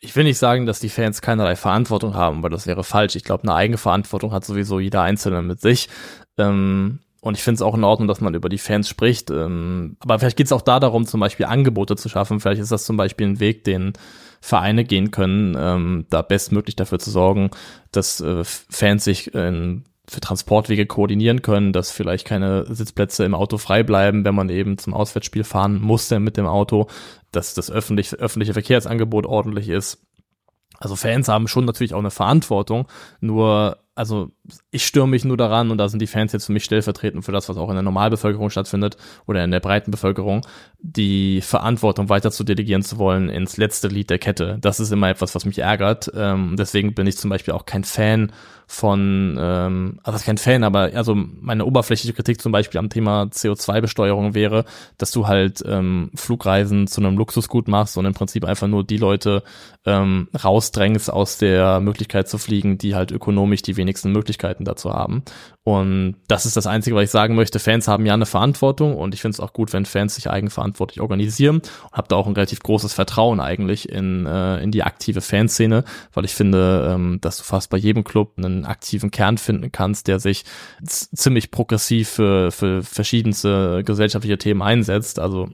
ich will nicht sagen, dass die Fans keinerlei Verantwortung haben, weil das wäre falsch. Ich glaube, eine Eigenverantwortung hat sowieso jeder Einzelne mit sich. Ähm, und ich finde es auch in Ordnung, dass man über die Fans spricht. Ähm, aber vielleicht geht es auch da darum, zum Beispiel Angebote zu schaffen. Vielleicht ist das zum Beispiel ein Weg, den Vereine gehen können, ähm, da bestmöglich dafür zu sorgen, dass äh, Fans sich in für Transportwege koordinieren können, dass vielleicht keine Sitzplätze im Auto frei bleiben, wenn man eben zum Auswärtsspiel fahren muss mit dem Auto, dass das öffentliche, öffentliche Verkehrsangebot ordentlich ist. Also Fans haben schon natürlich auch eine Verantwortung, nur also ich stürme mich nur daran und da sind die Fans jetzt für mich stellvertretend für das, was auch in der Normalbevölkerung stattfindet oder in der breiten Bevölkerung, die Verantwortung weiter zu delegieren zu wollen ins letzte Lied der Kette. Das ist immer etwas, was mich ärgert. Ähm, deswegen bin ich zum Beispiel auch kein Fan von, ähm, also kein Fan, aber also meine oberflächliche Kritik zum Beispiel am Thema CO2-Besteuerung wäre, dass du halt ähm, Flugreisen zu einem Luxusgut machst und im Prinzip einfach nur die Leute ähm, rausdrängst aus der Möglichkeit zu fliegen, die halt ökonomisch die wenigsten Möglichkeiten dazu haben. Und das ist das Einzige, was ich sagen möchte. Fans haben ja eine Verantwortung und ich finde es auch gut, wenn Fans sich eigenverantwortlich organisieren und habe da auch ein relativ großes Vertrauen eigentlich in, äh, in die aktive Fanszene, weil ich finde, ähm, dass du fast bei jedem Club einen aktiven Kern finden kannst, der sich ziemlich progressiv für, für verschiedenste gesellschaftliche Themen einsetzt. Also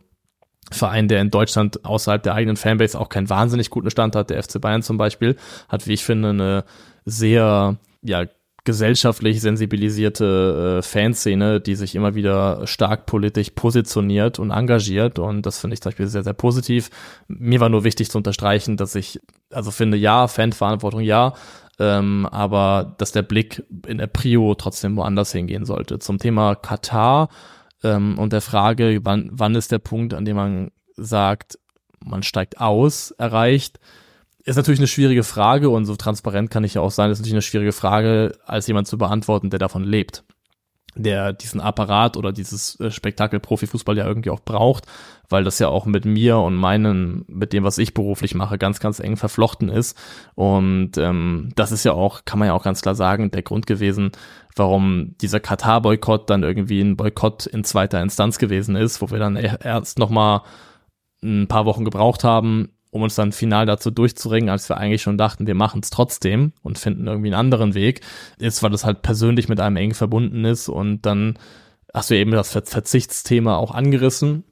Verein, der in Deutschland außerhalb der eigenen Fanbase auch keinen wahnsinnig guten Stand hat, der FC Bayern zum Beispiel, hat, wie ich finde, eine sehr ja, gesellschaftlich sensibilisierte äh, Fanszene, die sich immer wieder stark politisch positioniert und engagiert. Und das finde ich zum Beispiel sehr, sehr positiv. Mir war nur wichtig zu unterstreichen, dass ich, also finde, ja, Fanverantwortung ja, ähm, aber dass der Blick in der Prio trotzdem woanders hingehen sollte. Zum Thema Katar ähm, und der Frage, wann, wann ist der Punkt, an dem man sagt, man steigt aus, erreicht ist natürlich eine schwierige Frage und so transparent kann ich ja auch sein, ist natürlich eine schwierige Frage, als jemand zu beantworten, der davon lebt. der diesen Apparat oder dieses äh, Spektakel Profifußball ja irgendwie auch braucht, weil das ja auch mit mir und meinen, mit dem, was ich beruflich mache, ganz, ganz eng verflochten ist. Und ähm, das ist ja auch, kann man ja auch ganz klar sagen, der Grund gewesen, warum dieser Katar-Boykott dann irgendwie ein Boykott in zweiter Instanz gewesen ist, wo wir dann erst nochmal ein paar Wochen gebraucht haben, um uns dann final dazu durchzuringen, als wir eigentlich schon dachten, wir machen es trotzdem und finden irgendwie einen anderen Weg, ist, weil das halt persönlich mit einem eng verbunden ist und dann hast du eben das Verzichtsthema auch angerissen.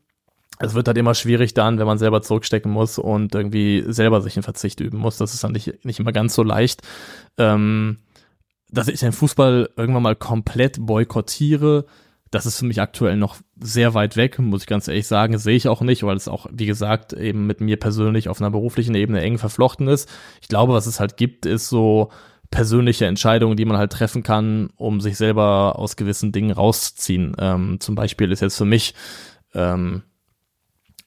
Es wird halt immer schwierig dann, wenn man selber zurückstecken muss und irgendwie selber sich in Verzicht üben muss. Das ist dann nicht, nicht immer ganz so leicht. Ähm, dass ich den Fußball irgendwann mal komplett boykottiere, das ist für mich aktuell noch sehr weit weg, muss ich ganz ehrlich sagen. sehe ich auch nicht, weil es auch, wie gesagt, eben mit mir persönlich auf einer beruflichen Ebene eng verflochten ist. Ich glaube, was es halt gibt, ist so persönliche Entscheidungen, die man halt treffen kann, um sich selber aus gewissen Dingen rauszuziehen. Ähm, zum Beispiel ist jetzt für mich ähm,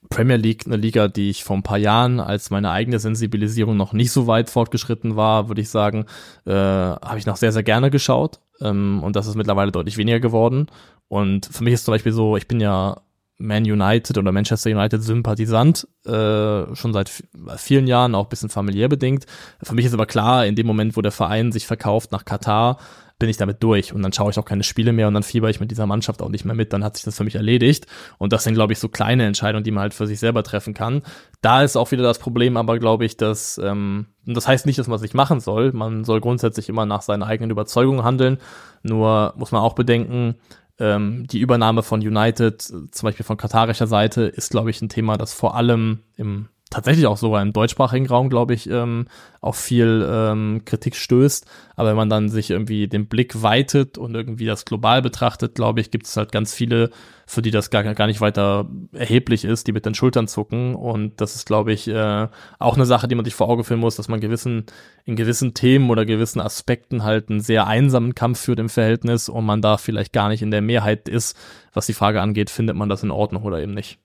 Premier League eine Liga, die ich vor ein paar Jahren, als meine eigene Sensibilisierung noch nicht so weit fortgeschritten war, würde ich sagen, äh, habe ich noch sehr, sehr gerne geschaut. Ähm, und das ist mittlerweile deutlich weniger geworden. Und für mich ist zum Beispiel so, ich bin ja Man United oder Manchester United Sympathisant, äh, schon seit vielen Jahren, auch bisschen familiär bedingt. Für mich ist aber klar, in dem Moment, wo der Verein sich verkauft nach Katar, bin ich damit durch. Und dann schaue ich auch keine Spiele mehr und dann fieber ich mit dieser Mannschaft auch nicht mehr mit, dann hat sich das für mich erledigt. Und das sind, glaube ich, so kleine Entscheidungen, die man halt für sich selber treffen kann. Da ist auch wieder das Problem, aber glaube ich, dass, ähm, das heißt nicht, dass man es nicht machen soll, man soll grundsätzlich immer nach seinen eigenen Überzeugungen handeln, nur muss man auch bedenken, ähm, die Übernahme von United, zum Beispiel von katarischer Seite, ist, glaube ich, ein Thema, das vor allem im tatsächlich auch sogar im deutschsprachigen Raum, glaube ich, ähm, auf viel ähm, Kritik stößt. Aber wenn man dann sich irgendwie den Blick weitet und irgendwie das global betrachtet, glaube ich, gibt es halt ganz viele, für die das gar, gar nicht weiter erheblich ist, die mit den Schultern zucken. Und das ist, glaube ich, äh, auch eine Sache, die man sich vor Augen führen muss, dass man gewissen, in gewissen Themen oder gewissen Aspekten halt einen sehr einsamen Kampf führt im Verhältnis und man da vielleicht gar nicht in der Mehrheit ist, was die Frage angeht, findet man das in Ordnung oder eben nicht.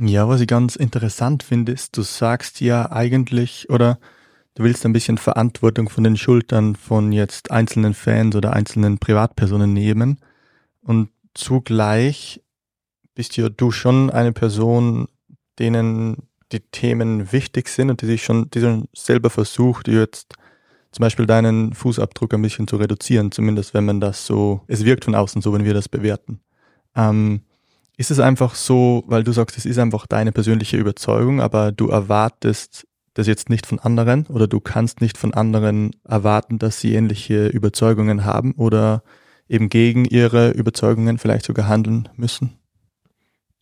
Ja, was ich ganz interessant finde, ist, du sagst ja eigentlich, oder du willst ein bisschen Verantwortung von den Schultern von jetzt einzelnen Fans oder einzelnen Privatpersonen nehmen. Und zugleich bist ja du schon eine Person, denen die Themen wichtig sind und die sich schon, die schon selber versucht, jetzt zum Beispiel deinen Fußabdruck ein bisschen zu reduzieren, zumindest wenn man das so, es wirkt von außen so, wenn wir das bewerten. Ähm, ist es einfach so, weil du sagst, es ist einfach deine persönliche Überzeugung, aber du erwartest das jetzt nicht von anderen oder du kannst nicht von anderen erwarten, dass sie ähnliche Überzeugungen haben oder eben gegen ihre Überzeugungen vielleicht sogar handeln müssen?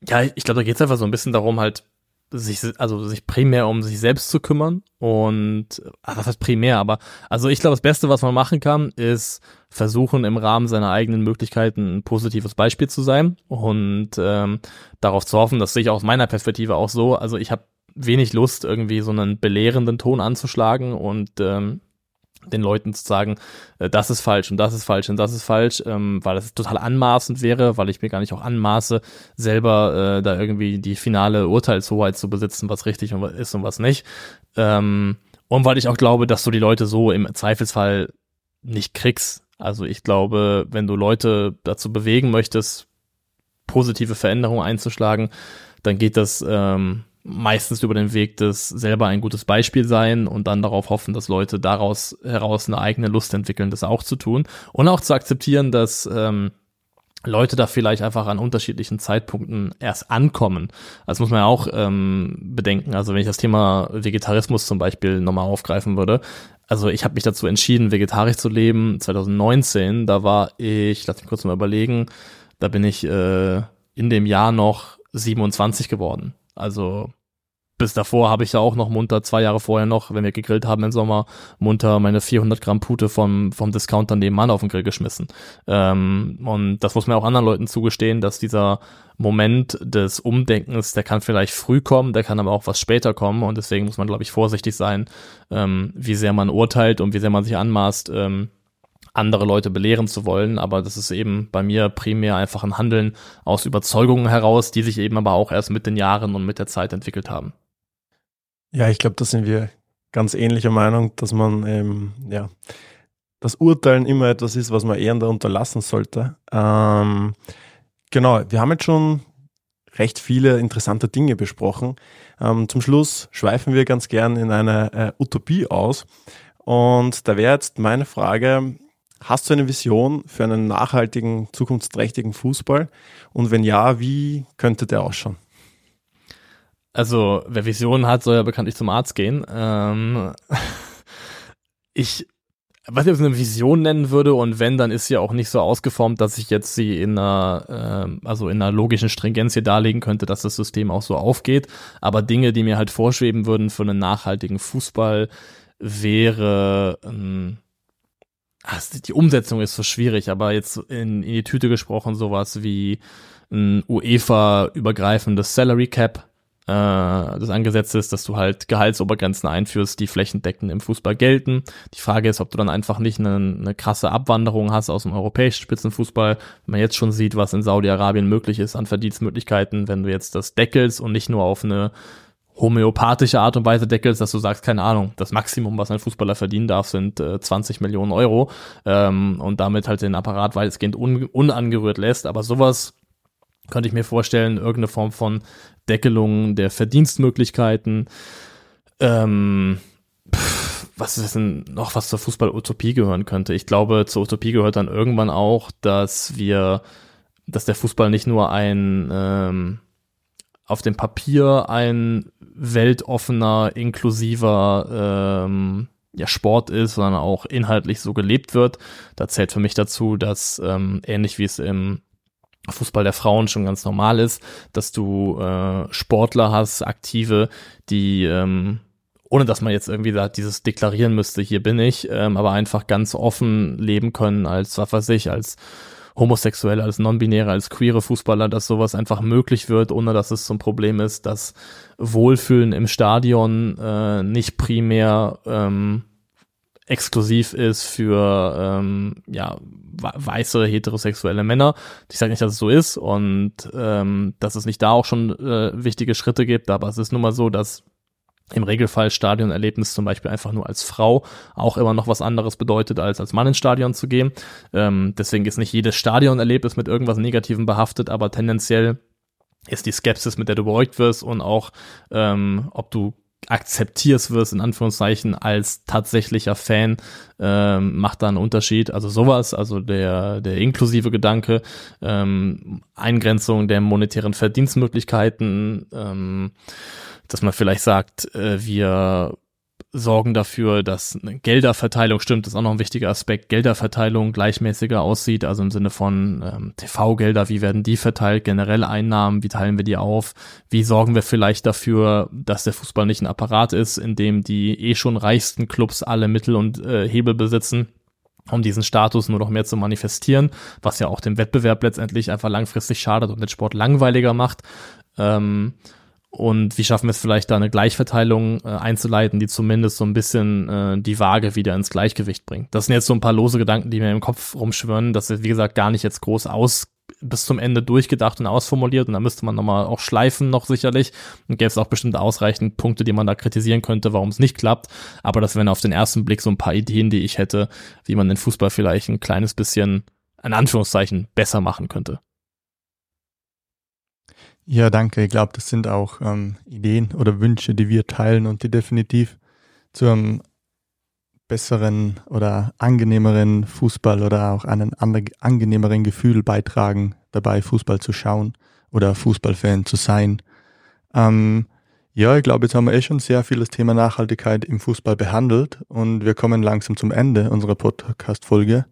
Ja, ich glaube, da geht es einfach so ein bisschen darum, halt sich, also sich primär um sich selbst zu kümmern und ach, was heißt primär, aber also ich glaube, das Beste, was man machen kann, ist versuchen im Rahmen seiner eigenen Möglichkeiten ein positives Beispiel zu sein und ähm, darauf zu hoffen, das sehe ich aus meiner Perspektive auch so. Also ich habe wenig Lust, irgendwie so einen belehrenden Ton anzuschlagen und ähm, den Leuten zu sagen, äh, das ist falsch und das ist falsch und das ist falsch, ähm, weil das total anmaßend wäre, weil ich mir gar nicht auch anmaße, selber äh, da irgendwie die finale Urteilshoheit zu besitzen, was richtig ist und was nicht. Ähm, und weil ich auch glaube, dass du die Leute so im Zweifelsfall nicht kriegst. Also ich glaube, wenn du Leute dazu bewegen möchtest, positive Veränderungen einzuschlagen, dann geht das ähm, meistens über den Weg des selber ein gutes Beispiel sein und dann darauf hoffen, dass Leute daraus heraus eine eigene Lust entwickeln, das auch zu tun und auch zu akzeptieren, dass ähm, Leute da vielleicht einfach an unterschiedlichen Zeitpunkten erst ankommen. Das muss man ja auch ähm, bedenken. Also wenn ich das Thema Vegetarismus zum Beispiel nochmal aufgreifen würde. Also ich habe mich dazu entschieden, vegetarisch zu leben 2019. Da war ich, lass mich kurz mal überlegen, da bin ich äh, in dem Jahr noch 27 geworden. Also bis davor habe ich ja auch noch munter, zwei Jahre vorher noch, wenn wir gegrillt haben im Sommer, munter meine 400 Gramm Pute vom, vom Discounter nebenan auf den Grill geschmissen. Ähm, und das muss man auch anderen Leuten zugestehen, dass dieser Moment des Umdenkens, der kann vielleicht früh kommen, der kann aber auch was später kommen und deswegen muss man, glaube ich, vorsichtig sein, ähm, wie sehr man urteilt und wie sehr man sich anmaßt, ähm, andere Leute belehren zu wollen, aber das ist eben bei mir primär einfach ein Handeln aus Überzeugungen heraus, die sich eben aber auch erst mit den Jahren und mit der Zeit entwickelt haben. Ja, ich glaube, da sind wir ganz ähnlicher Meinung, dass man ähm, ja das Urteilen immer etwas ist, was man eher unterlassen sollte. Ähm, genau, wir haben jetzt schon recht viele interessante Dinge besprochen. Ähm, zum Schluss schweifen wir ganz gern in eine äh, Utopie aus. Und da wäre jetzt meine Frage, hast du eine Vision für einen nachhaltigen, zukunftsträchtigen Fußball? Und wenn ja, wie könnte der ausschauen? Also, wer Visionen hat, soll ja bekanntlich zum Arzt gehen. Ähm, ich was ich jetzt eine Vision nennen würde und wenn, dann ist sie auch nicht so ausgeformt, dass ich jetzt sie in einer, äh, also in einer logischen Stringenz hier darlegen könnte, dass das System auch so aufgeht. Aber Dinge, die mir halt vorschweben würden für einen nachhaltigen Fußball, wäre ähm, also die Umsetzung ist so schwierig, aber jetzt in, in die Tüte gesprochen sowas wie ein UEFA-übergreifendes Salary Cap, äh, das angesetzt ist, dass du halt Gehaltsobergrenzen einführst, die flächendeckend im Fußball gelten. Die Frage ist, ob du dann einfach nicht eine, eine krasse Abwanderung hast aus dem europäischen Spitzenfußball. Wenn man jetzt schon sieht, was in Saudi-Arabien möglich ist an Verdienstmöglichkeiten, wenn du jetzt das deckelst und nicht nur auf eine homöopathische Art und Weise deckelst, dass du sagst, keine Ahnung, das Maximum, was ein Fußballer verdienen darf, sind äh, 20 Millionen Euro ähm, und damit halt den Apparat weitestgehend un unangerührt lässt. Aber sowas könnte ich mir vorstellen, irgendeine Form von Deckelung der Verdienstmöglichkeiten. Ähm, pff, was ist denn noch, was zur Fußball-Utopie gehören könnte? Ich glaube, zur Utopie gehört dann irgendwann auch, dass wir, dass der Fußball nicht nur ein ähm, auf dem Papier ein weltoffener, inklusiver ähm, ja, Sport ist, sondern auch inhaltlich so gelebt wird. Da zählt für mich dazu, dass ähm, ähnlich wie es im Fußball der Frauen schon ganz normal ist, dass du äh, Sportler hast, aktive, die ähm, ohne dass man jetzt irgendwie da dieses deklarieren müsste, hier bin ich, ähm, aber einfach ganz offen leben können als, was weiß ich, als Homosexuelle, als Non-Binäre, als queere Fußballer, dass sowas einfach möglich wird, ohne dass es zum Problem ist, dass Wohlfühlen im Stadion äh, nicht primär ähm, exklusiv ist für ähm, ja, weiße heterosexuelle Männer. Ich sage nicht, dass es so ist und ähm, dass es nicht da auch schon äh, wichtige Schritte gibt, aber es ist nun mal so, dass im Regelfall Stadionerlebnis zum Beispiel einfach nur als Frau auch immer noch was anderes bedeutet, als als Mann ins Stadion zu gehen. Ähm, deswegen ist nicht jedes Stadionerlebnis mit irgendwas Negativem behaftet, aber tendenziell ist die Skepsis, mit der du beäugt wirst und auch, ähm, ob du akzeptierst wirst, in Anführungszeichen, als tatsächlicher Fan, ähm, macht da einen Unterschied. Also sowas, also der, der inklusive Gedanke, ähm, Eingrenzung der monetären Verdienstmöglichkeiten, ähm, dass man vielleicht sagt, äh, wir sorgen dafür, dass eine Gelderverteilung stimmt, das ist auch noch ein wichtiger Aspekt, Gelderverteilung gleichmäßiger aussieht, also im Sinne von ähm, TV-Gelder, wie werden die verteilt, generell Einnahmen, wie teilen wir die auf, wie sorgen wir vielleicht dafür, dass der Fußball nicht ein Apparat ist, in dem die eh schon reichsten Clubs alle Mittel und äh, Hebel besitzen um diesen Status nur noch mehr zu manifestieren, was ja auch dem Wettbewerb letztendlich einfach langfristig schadet und den Sport langweiliger macht. Ähm, und wie schaffen wir es vielleicht da eine Gleichverteilung äh, einzuleiten, die zumindest so ein bisschen äh, die Waage wieder ins Gleichgewicht bringt. Das sind jetzt so ein paar lose Gedanken, die mir im Kopf rumschwirren. Das ist, wie gesagt, gar nicht jetzt groß aus bis zum Ende durchgedacht und ausformuliert und da müsste man nochmal auch schleifen noch sicherlich und gäbe es auch bestimmt ausreichend Punkte, die man da kritisieren könnte, warum es nicht klappt, aber das wären auf den ersten Blick so ein paar Ideen, die ich hätte, wie man den Fußball vielleicht ein kleines bisschen, in Anführungszeichen, besser machen könnte. Ja, danke. Ich glaube, das sind auch ähm, Ideen oder Wünsche, die wir teilen und die definitiv zu einem besseren oder angenehmeren Fußball oder auch einen angenehmeren Gefühl beitragen, dabei Fußball zu schauen oder Fußballfan zu sein. Ähm, ja, ich glaube, jetzt haben wir eh schon sehr viel das Thema Nachhaltigkeit im Fußball behandelt und wir kommen langsam zum Ende unserer Podcast-Folge.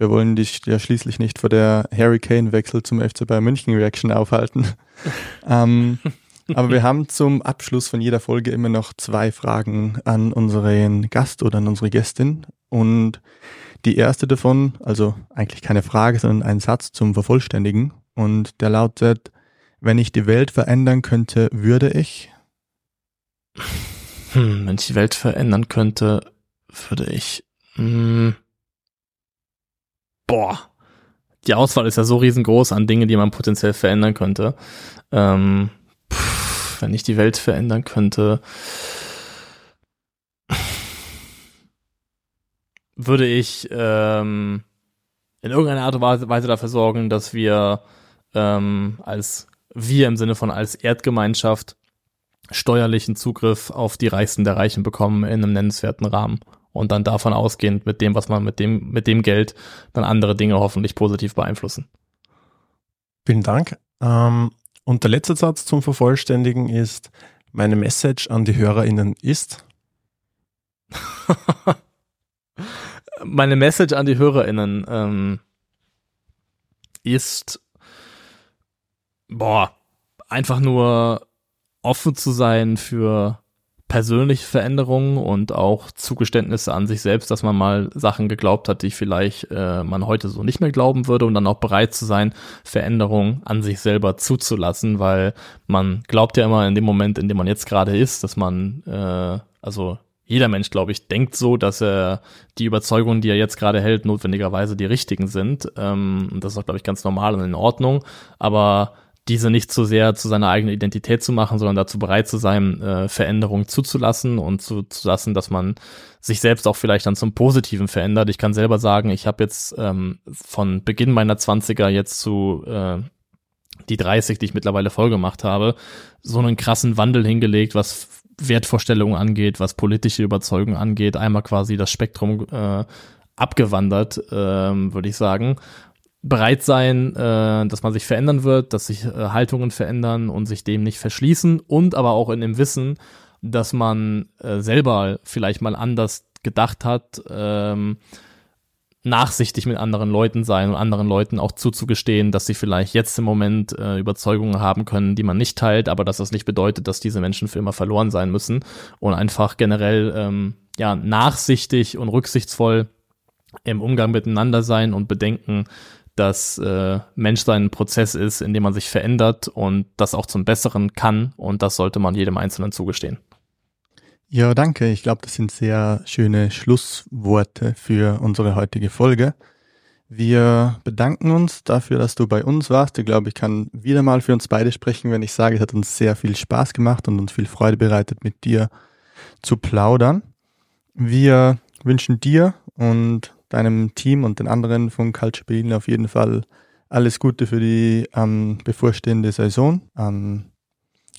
Wir wollen dich ja schließlich nicht vor der Harry Kane-Wechsel zum FC Bayern München-Reaction aufhalten. ähm, aber wir haben zum Abschluss von jeder Folge immer noch zwei Fragen an unseren Gast oder an unsere Gästin. Und die erste davon, also eigentlich keine Frage, sondern ein Satz zum Vervollständigen. Und der lautet, wenn ich die Welt verändern könnte, würde ich? Hm, wenn ich die Welt verändern könnte, würde ich. Hm, boah, die Auswahl ist ja so riesengroß an Dingen, die man potenziell verändern könnte. Ähm, pff, wenn ich die Welt verändern könnte, würde ich ähm, in irgendeiner Art und Weise dafür sorgen, dass wir ähm, als wir im Sinne von als Erdgemeinschaft steuerlichen Zugriff auf die Reichsten der Reichen bekommen in einem nennenswerten Rahmen und dann davon ausgehend mit dem, was man mit dem, mit dem Geld dann andere Dinge hoffentlich positiv beeinflussen. Vielen Dank. Ähm, und der letzte Satz zum Vervollständigen ist, meine Message an die HörerInnen ist. meine Message an die HörerInnen ähm, ist, boah, einfach nur offen zu sein für persönliche Veränderungen und auch Zugeständnisse an sich selbst, dass man mal Sachen geglaubt hat, die vielleicht äh, man heute so nicht mehr glauben würde und dann auch bereit zu sein, Veränderungen an sich selber zuzulassen, weil man glaubt ja immer in dem Moment, in dem man jetzt gerade ist, dass man, äh, also jeder Mensch, glaube ich, denkt so, dass er die Überzeugungen, die er jetzt gerade hält, notwendigerweise die richtigen sind. Ähm, und das ist auch, glaube ich, ganz normal und in Ordnung. Aber diese nicht zu sehr zu seiner eigenen Identität zu machen, sondern dazu bereit zu sein, äh, Veränderungen zuzulassen und zuzulassen, dass man sich selbst auch vielleicht dann zum Positiven verändert. Ich kann selber sagen, ich habe jetzt ähm, von Beginn meiner Zwanziger jetzt zu äh, die 30, die ich mittlerweile voll gemacht habe, so einen krassen Wandel hingelegt, was Wertvorstellungen angeht, was politische Überzeugungen angeht, einmal quasi das Spektrum äh, abgewandert, ähm, würde ich sagen bereit sein, äh, dass man sich verändern wird, dass sich äh, Haltungen verändern und sich dem nicht verschließen und aber auch in dem Wissen, dass man äh, selber vielleicht mal anders gedacht hat, ähm, nachsichtig mit anderen Leuten sein und anderen Leuten auch zuzugestehen, dass sie vielleicht jetzt im Moment äh, Überzeugungen haben können, die man nicht teilt, aber dass das nicht bedeutet, dass diese Menschen für immer verloren sein müssen und einfach generell ähm, ja nachsichtig und rücksichtsvoll im Umgang miteinander sein und bedenken, dass äh, Menschsein ein Prozess ist, in dem man sich verändert und das auch zum Besseren kann und das sollte man jedem Einzelnen zugestehen. Ja, danke. Ich glaube, das sind sehr schöne Schlussworte für unsere heutige Folge. Wir bedanken uns dafür, dass du bei uns warst. Ich glaube, ich kann wieder mal für uns beide sprechen, wenn ich sage, es hat uns sehr viel Spaß gemacht und uns viel Freude bereitet, mit dir zu plaudern. Wir wünschen dir und deinem Team und den anderen von Culture Berlin auf jeden Fall alles Gute für die ähm, bevorstehende Saison. Ähm,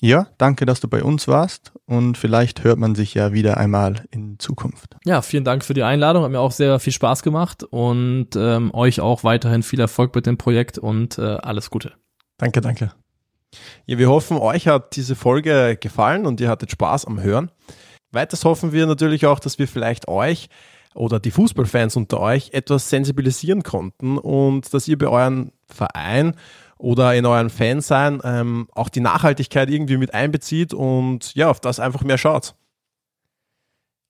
ja, danke, dass du bei uns warst und vielleicht hört man sich ja wieder einmal in Zukunft. Ja, vielen Dank für die Einladung, hat mir auch sehr viel Spaß gemacht und ähm, euch auch weiterhin viel Erfolg mit dem Projekt und äh, alles Gute. Danke, danke. Ja, wir hoffen, euch hat diese Folge gefallen und ihr hattet Spaß am Hören. Weiters hoffen wir natürlich auch, dass wir vielleicht euch oder die Fußballfans unter euch etwas sensibilisieren konnten und dass ihr bei euren Verein oder in euren Fansein ähm, auch die Nachhaltigkeit irgendwie mit einbezieht und ja, auf das einfach mehr schaut.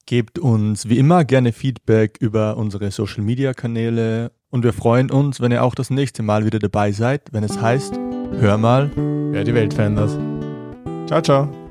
Gebt uns wie immer gerne Feedback über unsere Social Media Kanäle und wir freuen uns, wenn ihr auch das nächste Mal wieder dabei seid, wenn es heißt, hör mal, wer die Welt verändert. Ciao, ciao.